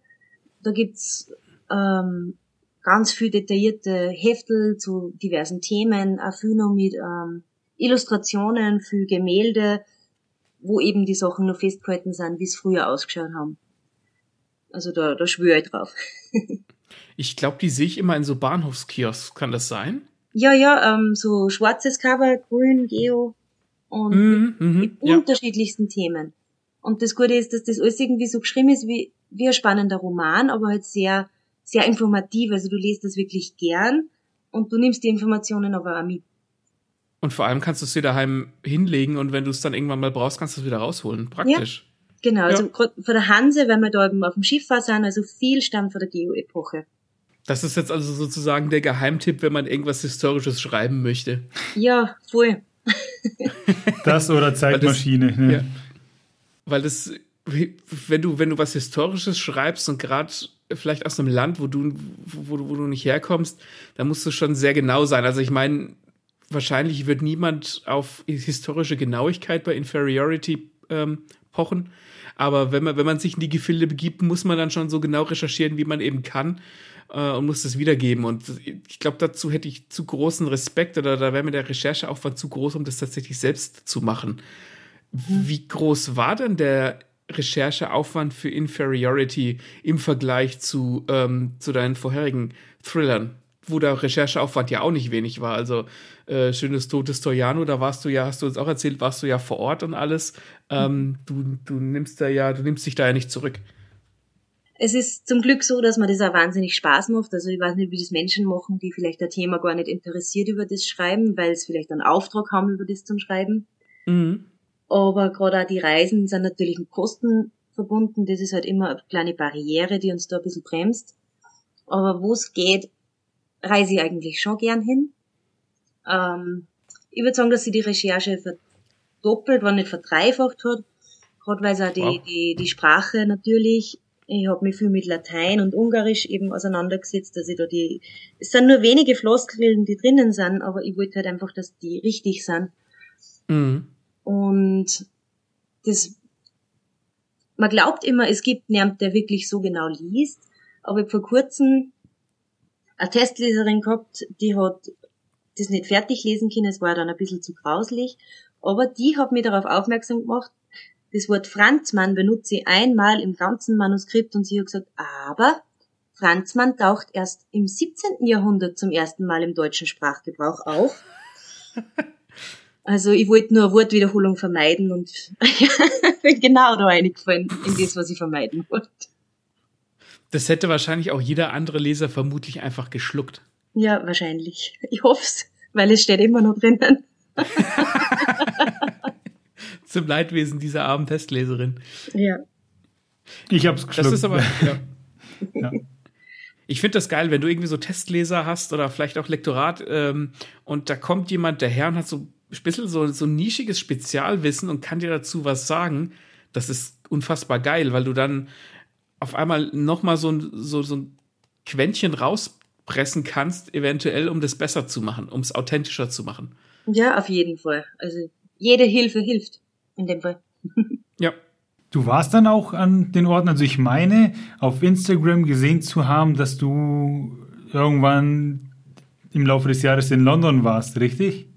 Da gibt's ähm, ganz viel detaillierte Heftel zu diversen Themen, auch viel noch mit ähm, Illustrationen, viel Gemälde, wo eben die Sachen noch festgehalten sind, wie es früher ausgeschaut haben. Also da, da schwöre ich drauf. ich glaube, die sehe ich immer in so Bahnhofskiosks. Kann das sein? Ja, ja, ähm, so schwarzes Cover, grün, Geo und mm, mm, mit ja. unterschiedlichsten Themen. Und das Gute ist, dass das alles irgendwie so geschrieben ist wie, wie ein spannender Roman, aber halt sehr, sehr informativ. Also du liest das wirklich gern und du nimmst die Informationen aber auch mit. Und vor allem kannst du es dir daheim hinlegen und wenn du es dann irgendwann mal brauchst, kannst du es wieder rausholen. Praktisch. Genau, also ja. also von der Hanse, wenn wir da eben auf dem Schiff war, sind, also viel stammt von der Geo-Epoche. Das ist jetzt also sozusagen der Geheimtipp, wenn man irgendwas Historisches schreiben möchte. Ja, voll. das oder Zeitmaschine. Weil das, ne? ja, weil das, wenn du, wenn du was Historisches schreibst und gerade vielleicht aus einem Land, wo du, wo, wo du nicht herkommst, da musst du schon sehr genau sein. Also ich meine, wahrscheinlich wird niemand auf historische Genauigkeit bei Inferiority ähm, pochen. Aber wenn man, wenn man sich in die Gefilde begibt, muss man dann schon so genau recherchieren, wie man eben kann äh, und muss das wiedergeben. Und ich glaube, dazu hätte ich zu großen Respekt oder da wäre mir der Rechercheaufwand zu groß, um das tatsächlich selbst zu machen. Mhm. Wie groß war denn der Rechercheaufwand für Inferiority im Vergleich zu, ähm, zu deinen vorherigen Thrillern? Wo der Rechercheaufwand ja auch nicht wenig war. Also äh, Schönes Totes Toriano, da warst du ja, hast du uns auch erzählt, warst du ja vor Ort und alles. Ähm, du, du nimmst da ja, du nimmst dich da ja nicht zurück es ist zum Glück so, dass man das auch wahnsinnig Spaß macht. Also ich weiß nicht, wie das Menschen machen, die vielleicht ein Thema gar nicht interessiert über das Schreiben, weil es vielleicht einen Auftrag haben über das zum Schreiben. Mhm. Aber gerade auch die Reisen sind natürlich mit Kosten verbunden. Das ist halt immer eine kleine Barriere, die uns da ein bisschen bremst. Aber wo es geht, reise ich eigentlich schon gern hin. Ähm, ich würde sagen, dass sie die Recherche verdoppelt, wenn nicht verdreifacht hat. Gerade weil es auch die, wow. die, die Sprache natürlich ich habe mich viel mit Latein und Ungarisch eben auseinandergesetzt, dass ich da die, es sind nur wenige Floskeln, die drinnen sind, aber ich wollte halt einfach, dass die richtig sind. Mhm. Und das, man glaubt immer, es gibt niemand, der wirklich so genau liest, aber ich vor kurzem eine Testleserin gehabt, die hat das nicht fertig lesen können, es war dann ein bisschen zu grauslich, aber die hat mich darauf aufmerksam gemacht, das Wort Franzmann benutze ich einmal im ganzen Manuskript und sie hat gesagt, aber Franzmann taucht erst im 17. Jahrhundert zum ersten Mal im deutschen Sprachgebrauch auf. Also ich wollte nur Wortwiederholung vermeiden und bin genau da eingefallen in das, was ich vermeiden wollte. Das hätte wahrscheinlich auch jeder andere Leser vermutlich einfach geschluckt. Ja, wahrscheinlich. Ich hoff's, weil es steht immer noch drinnen. zum Leidwesen dieser armen Testleserin. Ja. Ich hab's geschluckt. Das ist aber, ja. ja. Ich finde das geil, wenn du irgendwie so Testleser hast oder vielleicht auch Lektorat ähm, und da kommt jemand daher und hat so ein bisschen so, so ein nischiges Spezialwissen und kann dir dazu was sagen. Das ist unfassbar geil, weil du dann auf einmal nochmal so ein, so, so ein Quäntchen rauspressen kannst, eventuell, um das besser zu machen, um es authentischer zu machen. Ja, auf jeden Fall. Also jede Hilfe hilft in dem Fall. ja. Du warst dann auch an den Orten, also ich meine, auf Instagram gesehen zu haben, dass du irgendwann im Laufe des Jahres in London warst, richtig?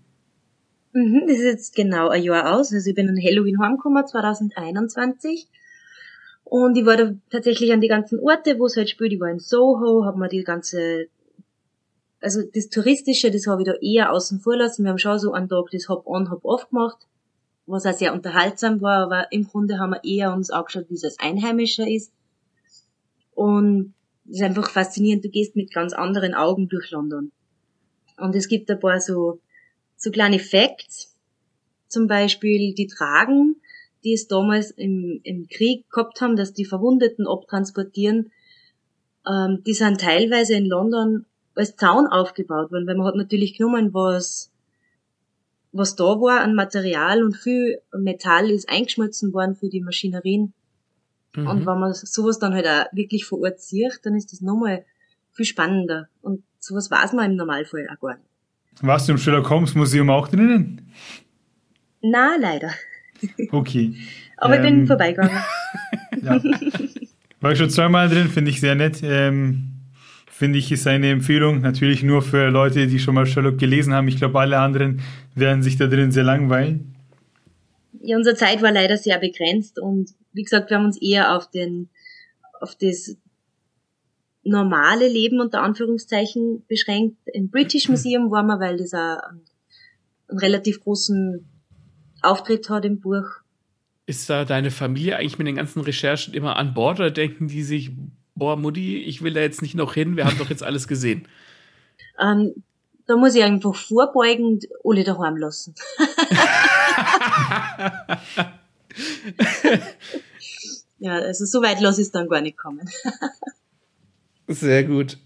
Mhm, das ist jetzt genau ein Jahr aus. Also ich bin an Halloween heimgekommen, 2021. Und ich war da tatsächlich an die ganzen Orte, wo es halt spielt. Ich war in Soho, habe mir die ganze also das Touristische, das habe ich da eher außen vor lassen. Wir haben schon so einen Tag das Hop-on, Hop-off gemacht, was auch sehr unterhaltsam war, aber im Grunde haben wir eher uns angeschaut, wie es als Einheimischer ist. Und es ist einfach faszinierend, du gehst mit ganz anderen Augen durch London. Und es gibt ein paar so, so kleine Facts, zum Beispiel die Tragen, die es damals im, im Krieg gehabt haben, dass die Verwundeten abtransportieren, ähm, die sind teilweise in London als Zaun aufgebaut worden, weil man hat natürlich genommen, was, was da war an Material und viel Metall ist eingeschmolzen worden für die Maschinerien. Mhm. Und wenn man sowas dann halt auch wirklich vor Ort sieht, dann ist das nochmal viel spannender. Und sowas weiß man im Normalfall auch gar nicht. Warst du im Sherlock Holmes Museum auch drinnen? Na, leider. Okay. Aber ähm, ich bin ähm, vorbeigegangen. ja. War ich schon zweimal drin, finde ich sehr nett. Ähm, finde ich, ist eine Empfehlung. Natürlich nur für Leute, die schon mal Sherlock gelesen haben. Ich glaube, alle anderen werden sich da drin sehr langweilen. Ja, unsere Zeit war leider sehr begrenzt und wie gesagt, wir haben uns eher auf den, auf das normale Leben unter Anführungszeichen beschränkt. Im British Museum waren wir, weil das auch einen, einen relativ großen Auftritt hat im Buch. Ist da deine Familie eigentlich mit den ganzen Recherchen immer an Bord oder denken die sich, boah, Mutti, ich will da jetzt nicht noch hin, wir haben doch jetzt alles gesehen? Ähm, da muss ich einfach vorbeugend alle daheim lassen. ja, also so weit lasse ich es dann gar nicht kommen. Sehr gut.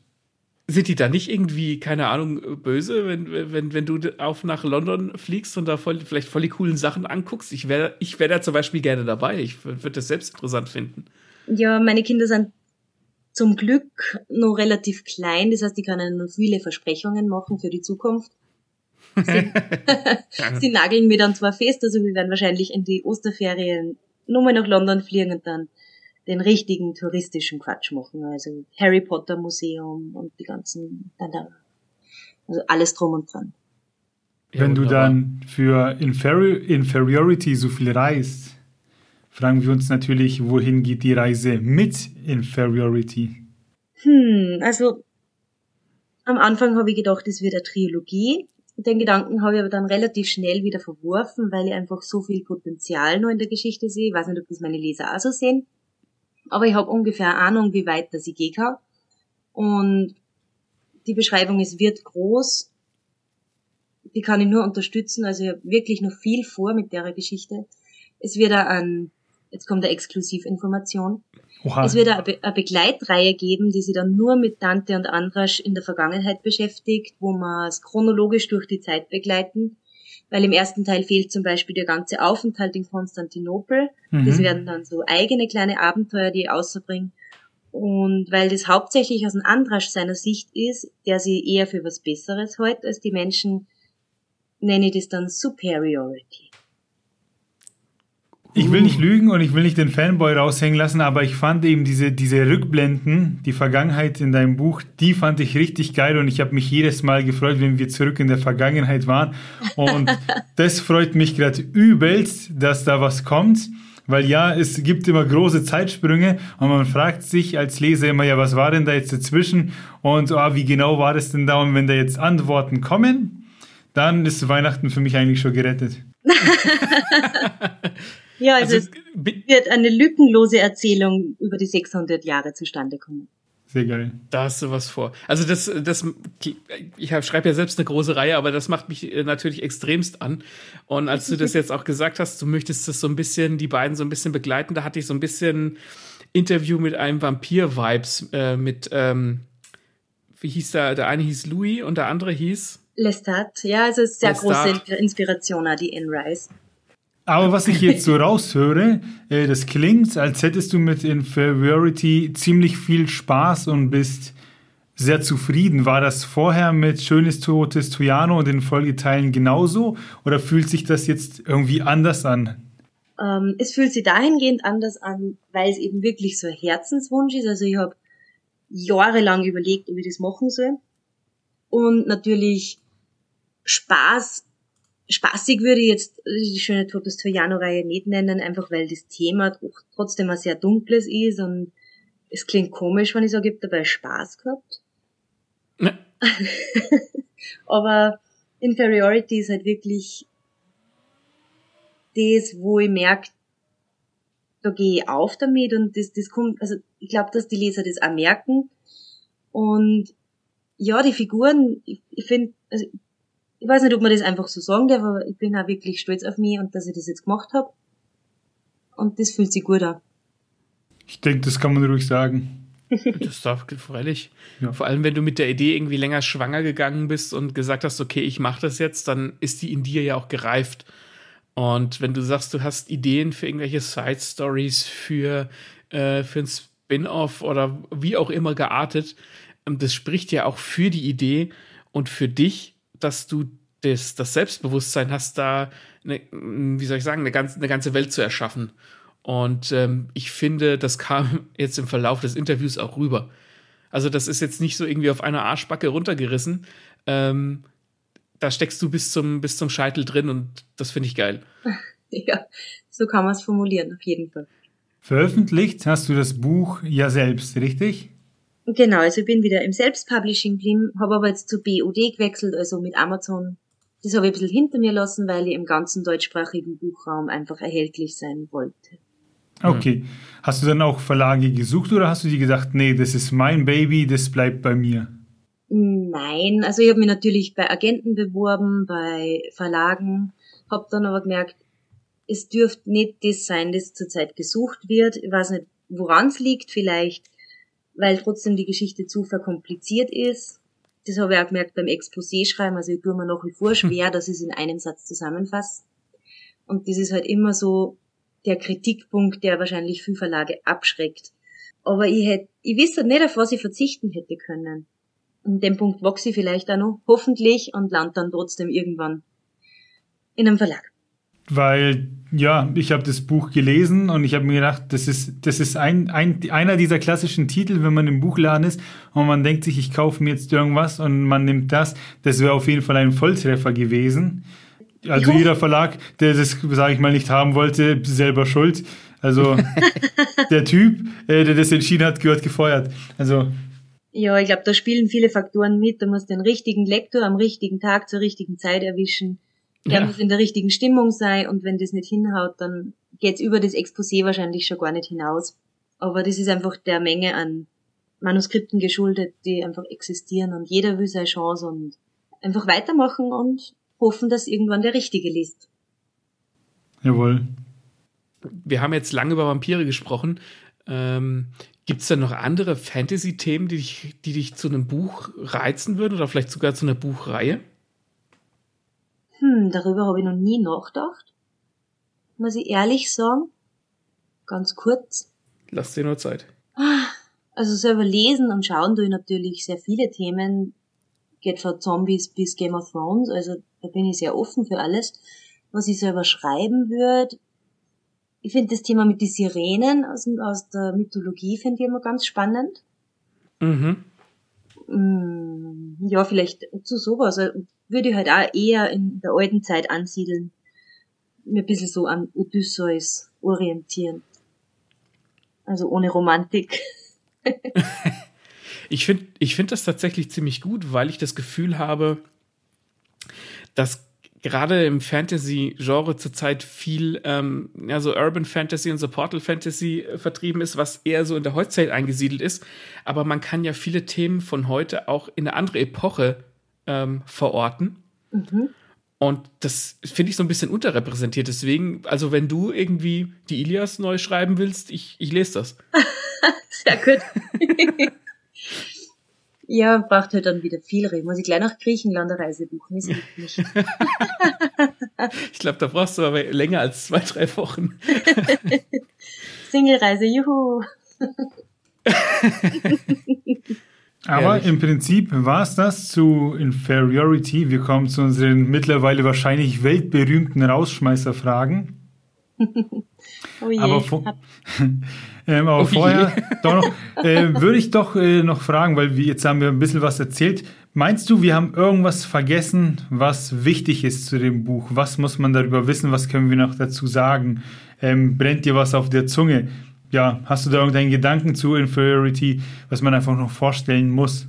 Sind die da nicht irgendwie, keine Ahnung, böse, wenn, wenn, wenn du auf nach London fliegst und da voll, vielleicht voll die coolen Sachen anguckst? Ich wäre ich wär da zum Beispiel gerne dabei. Ich würde das selbst interessant finden. Ja, meine Kinder sind zum Glück noch relativ klein. Das heißt, die können noch viele Versprechungen machen für die Zukunft. Sie, sie nageln mir dann zwar fest, also wir werden wahrscheinlich in die Osterferien nur mal nach London fliegen und dann den richtigen touristischen Quatsch machen. Also Harry Potter Museum und die ganzen, also alles drum und dran. Wenn du dann für Inferi Inferiority so viel reist, fragen wir uns natürlich, wohin geht die Reise mit Inferiority? Hm, also am Anfang habe ich gedacht, es wird eine Trilogie. Den Gedanken habe ich aber dann relativ schnell wieder verworfen, weil ich einfach so viel Potenzial noch in der Geschichte sehe. Ich weiß nicht, ob das meine Leser auch so sehen. Aber ich habe ungefähr Ahnung, wie weit das ich gehen kann. Und die Beschreibung ist wird groß. Die kann ich nur unterstützen. Also ich habe wirklich noch viel vor mit der Geschichte. Es wird auch ein, jetzt kommt eine Exklusivinformation. Oha. Es wird eine, Be eine Begleitreihe geben, die sich dann nur mit Dante und Andrasch in der Vergangenheit beschäftigt, wo wir es chronologisch durch die Zeit begleiten weil im ersten Teil fehlt zum Beispiel der ganze Aufenthalt in Konstantinopel. Mhm. Das werden dann so eigene kleine Abenteuer, die ich außerbringe. Und weil das hauptsächlich aus einem Andrasch seiner Sicht ist, der sie eher für was Besseres hält als die Menschen, nenne ich das dann Superiority. Ich will nicht lügen und ich will nicht den Fanboy raushängen lassen, aber ich fand eben diese, diese Rückblenden, die Vergangenheit in deinem Buch, die fand ich richtig geil und ich habe mich jedes Mal gefreut, wenn wir zurück in der Vergangenheit waren. Und das freut mich gerade übelst, dass da was kommt. Weil ja, es gibt immer große Zeitsprünge und man fragt sich als Leser immer, ja, was war denn da jetzt dazwischen und oh, wie genau war das denn da? Und wenn da jetzt Antworten kommen, dann ist Weihnachten für mich eigentlich schon gerettet. Ja, also, also es wird eine lückenlose Erzählung über die 600 Jahre zustande kommen. Sehr geil. Da hast du was vor. Also das, das, ich schreibe ja selbst eine große Reihe, aber das macht mich äh, natürlich extremst an. Und als du das jetzt auch gesagt hast, du möchtest das so ein bisschen, die beiden so ein bisschen begleiten, da hatte ich so ein bisschen Interview mit einem Vampir-Vibes äh, mit, ähm, wie hieß der, der eine hieß Louis und der andere hieß? Lestat, ja, also es ist sehr Lestat. große Inspiration, die Anne Rice. Aber was ich jetzt so raushöre, äh, das klingt, als hättest du mit Inferiority ziemlich viel Spaß und bist sehr zufrieden. War das vorher mit Schönes Totes Tuyano und den Folgeteilen genauso? Oder fühlt sich das jetzt irgendwie anders an? Ähm, es fühlt sich dahingehend anders an, weil es eben wirklich so ein Herzenswunsch ist. Also ich habe jahrelang überlegt, ob ich das machen soll. Und natürlich Spaß Spaßig würde ich jetzt die schöne Totes Trojaner-Reihe nicht nennen, einfach weil das Thema trotzdem ein sehr dunkles ist und es klingt komisch, wenn ich sage, ich habe dabei Spaß gehabt. Ne. Aber Inferiority ist halt wirklich das, wo ich merke, da gehe ich auf damit und das, das kommt, also ich glaube, dass die Leser das auch merken. Und ja, die Figuren, ich, ich finde, also ich weiß nicht, ob man das einfach so sagen darf, aber ich bin auch wirklich stolz auf mich und dass ich das jetzt gemacht habe. Und das fühlt sich gut an. Ich denke, das kann man ruhig sagen. Das darf freilich. Ja. Vor allem, wenn du mit der Idee irgendwie länger schwanger gegangen bist und gesagt hast, okay, ich mache das jetzt, dann ist die in dir ja auch gereift. Und wenn du sagst, du hast Ideen für irgendwelche Side Stories, für, äh, für ein Spin-off oder wie auch immer geartet, ähm, das spricht ja auch für die Idee und für dich, dass du das, das Selbstbewusstsein hast, da, eine, wie soll ich sagen, eine ganze, eine ganze Welt zu erschaffen. Und ähm, ich finde, das kam jetzt im Verlauf des Interviews auch rüber. Also das ist jetzt nicht so irgendwie auf einer Arschbacke runtergerissen. Ähm, da steckst du bis zum, bis zum Scheitel drin und das finde ich geil. Ja, so kann man es formulieren, auf jeden Fall. Veröffentlicht hast du das Buch ja selbst, richtig? Genau, also ich bin wieder im Selbstpublishing geblieben, habe aber jetzt zu BOD gewechselt, also mit Amazon. Das habe ich ein bisschen hinter mir lassen, weil ich im ganzen deutschsprachigen Buchraum einfach erhältlich sein wollte. Okay. Mhm. Hast du dann auch Verlage gesucht oder hast du dir gedacht, nee, das ist mein Baby, das bleibt bei mir? Nein, also ich habe mich natürlich bei Agenten beworben, bei Verlagen, habe dann aber gemerkt, es dürfte nicht das sein, das zurzeit gesucht wird. Ich weiß nicht, woran es liegt, vielleicht, weil trotzdem die Geschichte zu verkompliziert ist. Das habe ich auch gemerkt beim Exposé schreiben, also ich tue mir nach wie vor schwer, dass ich es in einem Satz zusammenfasse. Und das ist halt immer so, der Kritikpunkt, der wahrscheinlich viele Verlage abschreckt. Aber ich hätte, ich wüsste nicht, auf was ich verzichten hätte können. An dem Punkt wachse ich vielleicht auch noch, hoffentlich, und land dann trotzdem irgendwann in einem Verlag. Weil, ja, ich habe das Buch gelesen und ich habe mir gedacht, das ist, das ist ein, ein, einer dieser klassischen Titel, wenn man im Buchladen ist und man denkt sich, ich kaufe mir jetzt irgendwas und man nimmt das. Das wäre auf jeden Fall ein Volltreffer gewesen. Also jeder Verlag, der das, sage ich mal, nicht haben wollte, selber schuld. Also der Typ, äh, der das entschieden hat, gehört gefeuert. Also ja, ich glaube, da spielen viele Faktoren mit. Du musst den richtigen Lektor am richtigen Tag zur richtigen Zeit erwischen. Der ja. muss in der richtigen Stimmung sein und wenn das nicht hinhaut, dann geht's über das Exposé wahrscheinlich schon gar nicht hinaus. Aber das ist einfach der Menge an Manuskripten geschuldet, die einfach existieren und jeder will seine Chance und einfach weitermachen und hoffen, dass irgendwann der Richtige liest. Jawohl. Wir haben jetzt lange über Vampire gesprochen. Ähm, Gibt es da noch andere Fantasy-Themen, die dich, die dich zu einem Buch reizen würden oder vielleicht sogar zu einer Buchreihe? Hm, darüber habe ich noch nie nachgedacht. Muss ich ehrlich sagen. Ganz kurz. Lass dir nur Zeit. Also selber lesen und schauen tue ich natürlich sehr viele Themen. Geht von Zombies bis Game of Thrones. Also da bin ich sehr offen für alles. Was ich selber schreiben würde, ich finde das Thema mit den Sirenen aus, aus der Mythologie finde ich immer ganz spannend. Mhm. Mm, ja, vielleicht zu sowas. Also, würde ich halt auch eher in der alten Zeit ansiedeln. Mir ein bisschen so an Odysseus orientieren. Also ohne Romantik. ich finde ich finde das tatsächlich ziemlich gut, weil ich das Gefühl habe, dass gerade im Fantasy-Genre zurzeit viel, ähm, ja, so Urban Fantasy und so Portal Fantasy äh, vertrieben ist, was eher so in der Heutzeit eingesiedelt ist. Aber man kann ja viele Themen von heute auch in eine andere Epoche ähm, verorten. Mhm. Und das finde ich so ein bisschen unterrepräsentiert. Deswegen, also wenn du irgendwie die Ilias neu schreiben willst, ich, ich lese das. Sehr gut. Ja, braucht halt dann wieder viel Reden. Muss ich gleich nach Griechenland eine Reise buchen? Ist nicht. ich glaube, da brauchst du aber länger als zwei, drei Wochen. Single-Reise, juhu. Aber im Prinzip war es das zu Inferiority. Wir kommen zu unseren mittlerweile wahrscheinlich weltberühmten Rausschmeißerfragen. oh je. Aber, vor, ähm, aber oh vorher doch noch, äh, würde ich doch äh, noch fragen, weil wir jetzt haben wir ein bisschen was erzählt. Meinst du, wir haben irgendwas vergessen, was wichtig ist zu dem Buch? Was muss man darüber wissen? Was können wir noch dazu sagen? Ähm, brennt dir was auf der Zunge? Ja, hast du da irgendeinen Gedanken zu Inferiority, was man einfach noch vorstellen muss?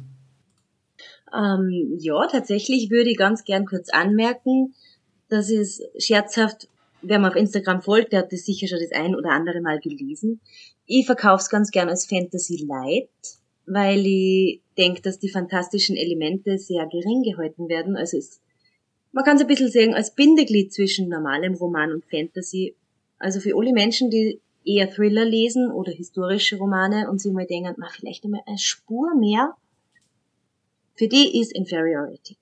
Ähm, ja, tatsächlich würde ich ganz gern kurz anmerken, dass es scherzhaft, wer mir auf Instagram folgt, der hat das sicher schon das ein oder andere Mal gelesen. Ich verkaufe es ganz gern als Fantasy Light, weil ich denke, dass die fantastischen Elemente sehr gering gehalten werden. Also es, man kann es ein bisschen sehen als Bindeglied zwischen normalem Roman und Fantasy. Also für alle Menschen, die eher Thriller lesen oder historische Romane und sich mal denken, na, vielleicht einmal eine Spur mehr, für die ist Inferiority.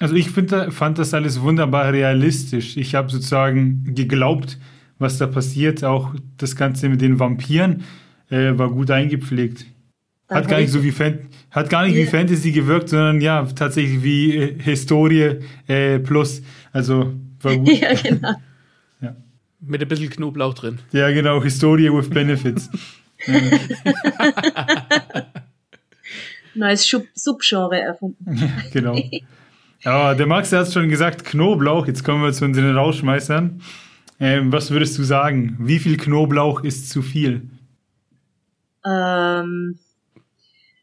Also ich find, fand das alles wunderbar realistisch. Ich habe sozusagen geglaubt, was da passiert. Auch das Ganze mit den Vampiren äh, war gut eingepflegt. Hat gar, nicht so wie Fan hat gar nicht ja. wie Fantasy gewirkt, sondern ja, tatsächlich wie äh, Historie äh, plus. Also war gut. ja, genau. ja. Mit ein bisschen Knoblauch drin. Ja, genau, Historie with Benefits. Neues Subgenre erfunden. Genau. Ja, der Max hat schon gesagt, Knoblauch. Jetzt kommen wir zu unseren Rausschmeißern. Ähm, was würdest du sagen? Wie viel Knoblauch ist zu viel? Ähm,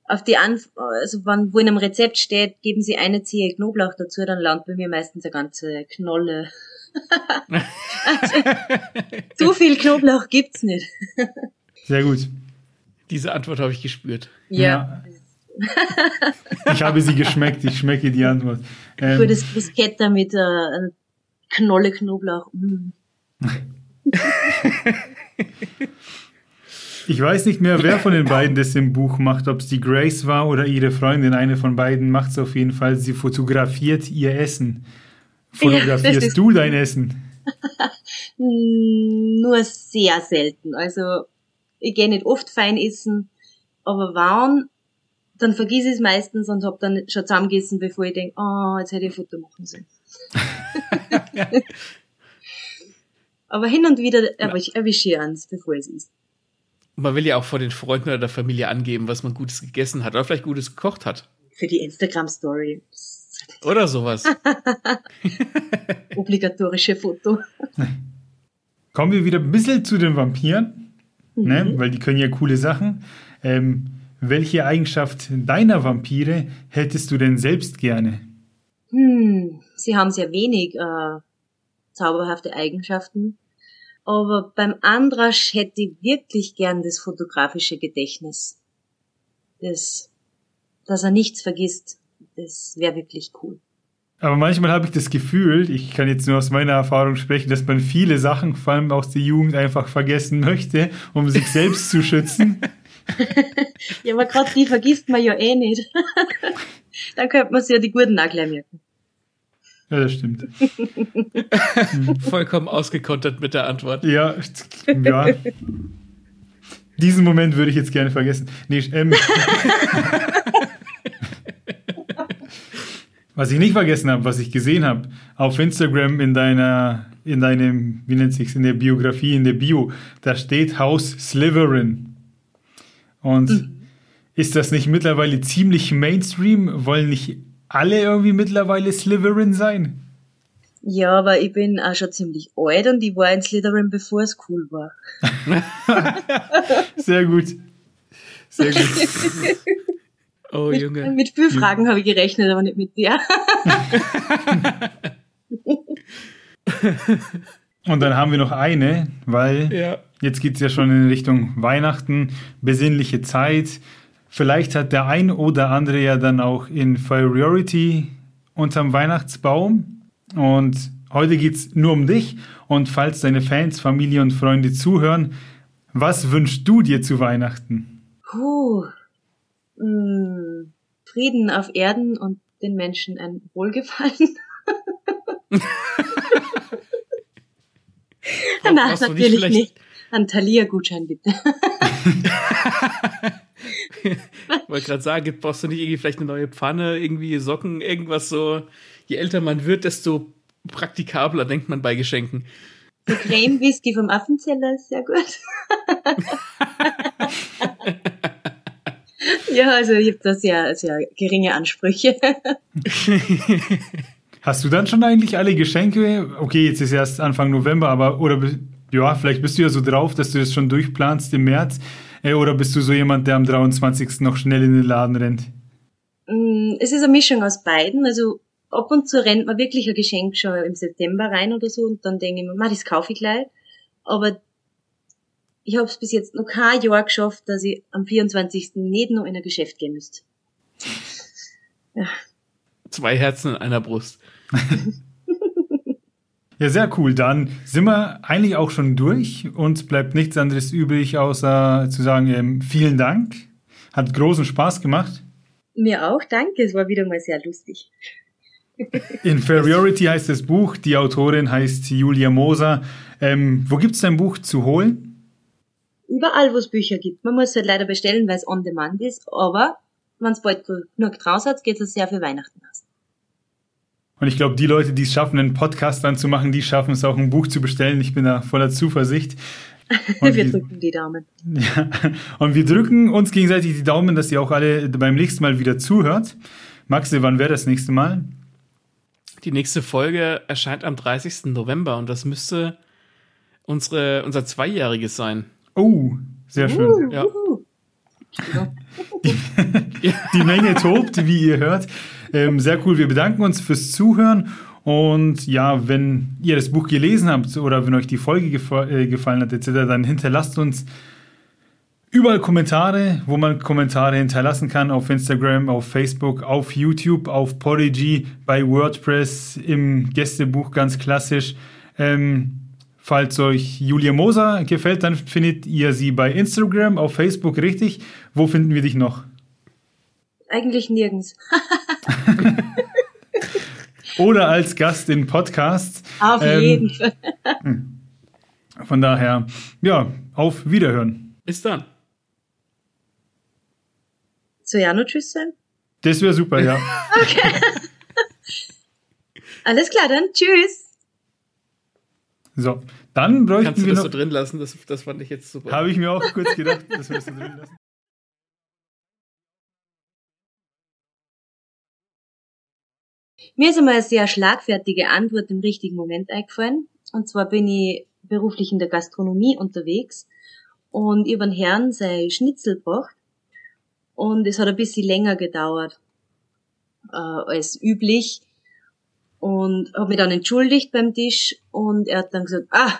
auf die Anf also wenn, wo in einem Rezept steht, geben Sie eine Zehe Knoblauch dazu, dann landet bei mir meistens eine ganze Knolle. also, zu viel Knoblauch gibt's nicht. Sehr gut. Diese Antwort habe ich gespürt. Ja. ja. ich habe sie geschmeckt, ich schmecke die Antwort. Ähm, Gutes Bruschetta mit äh, Knolle Knoblauch. Mm. ich weiß nicht mehr, wer von den beiden das im Buch macht, ob es die Grace war oder ihre Freundin. Eine von beiden macht es auf jeden Fall. Sie fotografiert ihr Essen. Fotografierst ja, du dein Essen? Nur sehr selten. Also ich gehe nicht oft fein essen, aber wann dann vergiss ich es meistens und hab dann schon zusammengegessen, bevor ich denke, oh, jetzt hätte ich ein Foto machen sollen. Aber hin und wieder erwische ich eins, bevor es ist. Man will ja auch vor den Freunden oder der Familie angeben, was man Gutes gegessen hat oder vielleicht Gutes gekocht hat. Für die Instagram-Story. Oder sowas. Obligatorische Foto. Kommen wir wieder ein bisschen zu den Vampiren, ne? mhm. ne? weil die können ja coole Sachen. Ähm, welche Eigenschaft deiner Vampire hättest du denn selbst gerne? Hm, sie haben sehr wenig äh, zauberhafte Eigenschaften. Aber beim Andrasch hätte ich wirklich gern das fotografische Gedächtnis. Das, dass er nichts vergisst. Das wäre wirklich cool. Aber manchmal habe ich das Gefühl, ich kann jetzt nur aus meiner Erfahrung sprechen, dass man viele Sachen, vor allem aus der Jugend, einfach vergessen möchte, um sich selbst zu schützen. ja, aber gerade die vergisst man ja eh nicht. Dann könnte man sich ja die guten auch gleich merken. Ja, das stimmt. Vollkommen ausgekontert mit der Antwort. Ja, ja. Diesen Moment würde ich jetzt gerne vergessen. Nee, ähm. was ich nicht vergessen habe, was ich gesehen habe, auf Instagram in deiner, in deinem, wie nennt sich's, in der Biografie, in der Bio, da steht Haus Slytherin. Und mhm. ist das nicht mittlerweile ziemlich Mainstream? Wollen nicht alle irgendwie mittlerweile Slytherin sein? Ja, aber ich bin auch schon ziemlich alt und ich war ein Slytherin, bevor es cool war. Sehr gut. Sehr gut. Oh, Junge. Mit viel Fragen habe ich gerechnet, aber nicht mit dir. und dann haben wir noch eine, weil ja. Jetzt geht es ja schon in Richtung Weihnachten, besinnliche Zeit. Vielleicht hat der ein oder andere ja dann auch Inferiority unterm Weihnachtsbaum. Und heute geht es nur um dich. Und falls deine Fans, Familie und Freunde zuhören, was wünschst du dir zu Weihnachten? Puh. Hm. Frieden auf Erden und den Menschen ein Wohlgefallen. Nein, natürlich nicht, nicht. Ein Thalia-Gutschein bitte. wollte gerade sagen, brauchst du nicht irgendwie vielleicht eine neue Pfanne, irgendwie Socken, irgendwas so. Je älter man wird, desto praktikabler denkt man bei Geschenken. Der Creme-Whisky vom Affenzeller ist sehr gut. ja, also ich habe da sehr, sehr geringe Ansprüche. Hast du dann schon eigentlich alle Geschenke? Okay, jetzt ist erst Anfang November, aber oder ja, vielleicht bist du ja so drauf, dass du das schon durchplanst im März. Äh, oder bist du so jemand, der am 23. noch schnell in den Laden rennt? Mm, es ist eine Mischung aus beiden. Also ab und zu rennt man wirklich ein Geschenk schon im September rein oder so und dann denke ich mir, das kaufe ich gleich. Aber ich habe es bis jetzt noch kein Jahr geschafft, dass ich am 24. nicht noch in ein Geschäft gehen müsste. Ja. Zwei Herzen in einer Brust. ja, sehr cool. Dann sind wir eigentlich auch schon durch. Uns bleibt nichts anderes übrig, außer zu sagen, ähm, vielen Dank. Hat großen Spaß gemacht. Mir auch, danke. Es war wieder mal sehr lustig. Inferiority heißt das Buch. Die Autorin heißt Julia Moser. Ähm, wo gibt's dein Buch zu holen? Überall, wo es Bücher gibt. Man muss es halt leider bestellen, weil es on demand ist. Aber wenn es bald genug draus hat, geht es sehr für Weihnachten aus. Und ich glaube, die Leute, die es schaffen, einen Podcast dann zu machen, die schaffen es auch, ein Buch zu bestellen. Ich bin da voller Zuversicht. Und wir drücken die Daumen. Ja, und wir drücken uns gegenseitig die Daumen, dass ihr auch alle beim nächsten Mal wieder zuhört. Maxi, wann wäre das nächste Mal? Die nächste Folge erscheint am 30. November und das müsste unsere, unser Zweijähriges sein. Oh, sehr schön. Uh, ja. Die, die, Menge tobt, wie ihr hört. Ähm, sehr cool. Wir bedanken uns fürs Zuhören. Und ja, wenn ihr das Buch gelesen habt oder wenn euch die Folge gefa äh, gefallen hat, etc., dann hinterlasst uns überall Kommentare, wo man Kommentare hinterlassen kann, auf Instagram, auf Facebook, auf YouTube, auf Podigy, bei WordPress, im Gästebuch ganz klassisch. Ähm, falls euch Julia Moser gefällt, dann findet ihr sie bei Instagram, auf Facebook, richtig. Wo finden wir dich noch? Eigentlich nirgends. Oder als Gast in Podcasts. Auf ähm, jeden Fall. Von daher, ja, auf Wiederhören. Bis dann. Soll ja noch Tschüss sein? Das wäre super, ja. okay. Alles klar, dann Tschüss. So, dann bräuchten Kannst du wir das noch, so drin lassen? Das, das fand ich jetzt super. Habe ich mir auch kurz gedacht, dass wir das so drin lassen. Mir ist einmal eine sehr schlagfertige Antwort im richtigen Moment eingefallen. Und zwar bin ich beruflich in der Gastronomie unterwegs und über den Herrn sei Schnitzel gebracht und es hat ein bisschen länger gedauert äh, als üblich und habe mich dann entschuldigt beim Tisch und er hat dann gesagt, ah,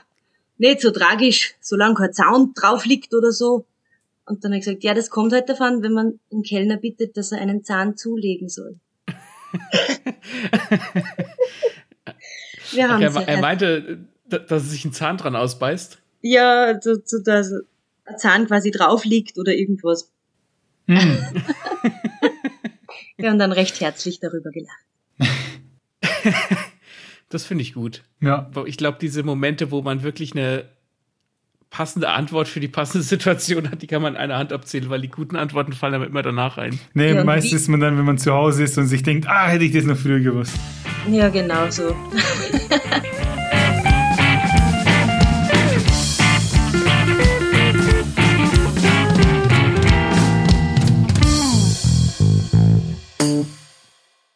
nicht so tragisch, solange kein Zaun drauf liegt oder so. Und dann habe ich gesagt, ja, das kommt halt davon, wenn man einen Kellner bittet, dass er einen Zahn zulegen soll. Wir haben okay, er meinte, dass sich ein Zahn dran ausbeißt? Ja, so, so, dass ein Zahn quasi drauf liegt oder irgendwas. Hm. Wir haben dann recht herzlich darüber gelacht. das finde ich gut. Ja. Ich glaube, diese Momente, wo man wirklich eine passende Antwort für die passende Situation hat, die kann man in einer Hand abzählen, weil die guten Antworten fallen aber immer danach ein. Nee, ja, meist ist man dann, wenn man zu Hause ist und sich denkt, ah, hätte ich das noch früher gewusst. Ja, genau so.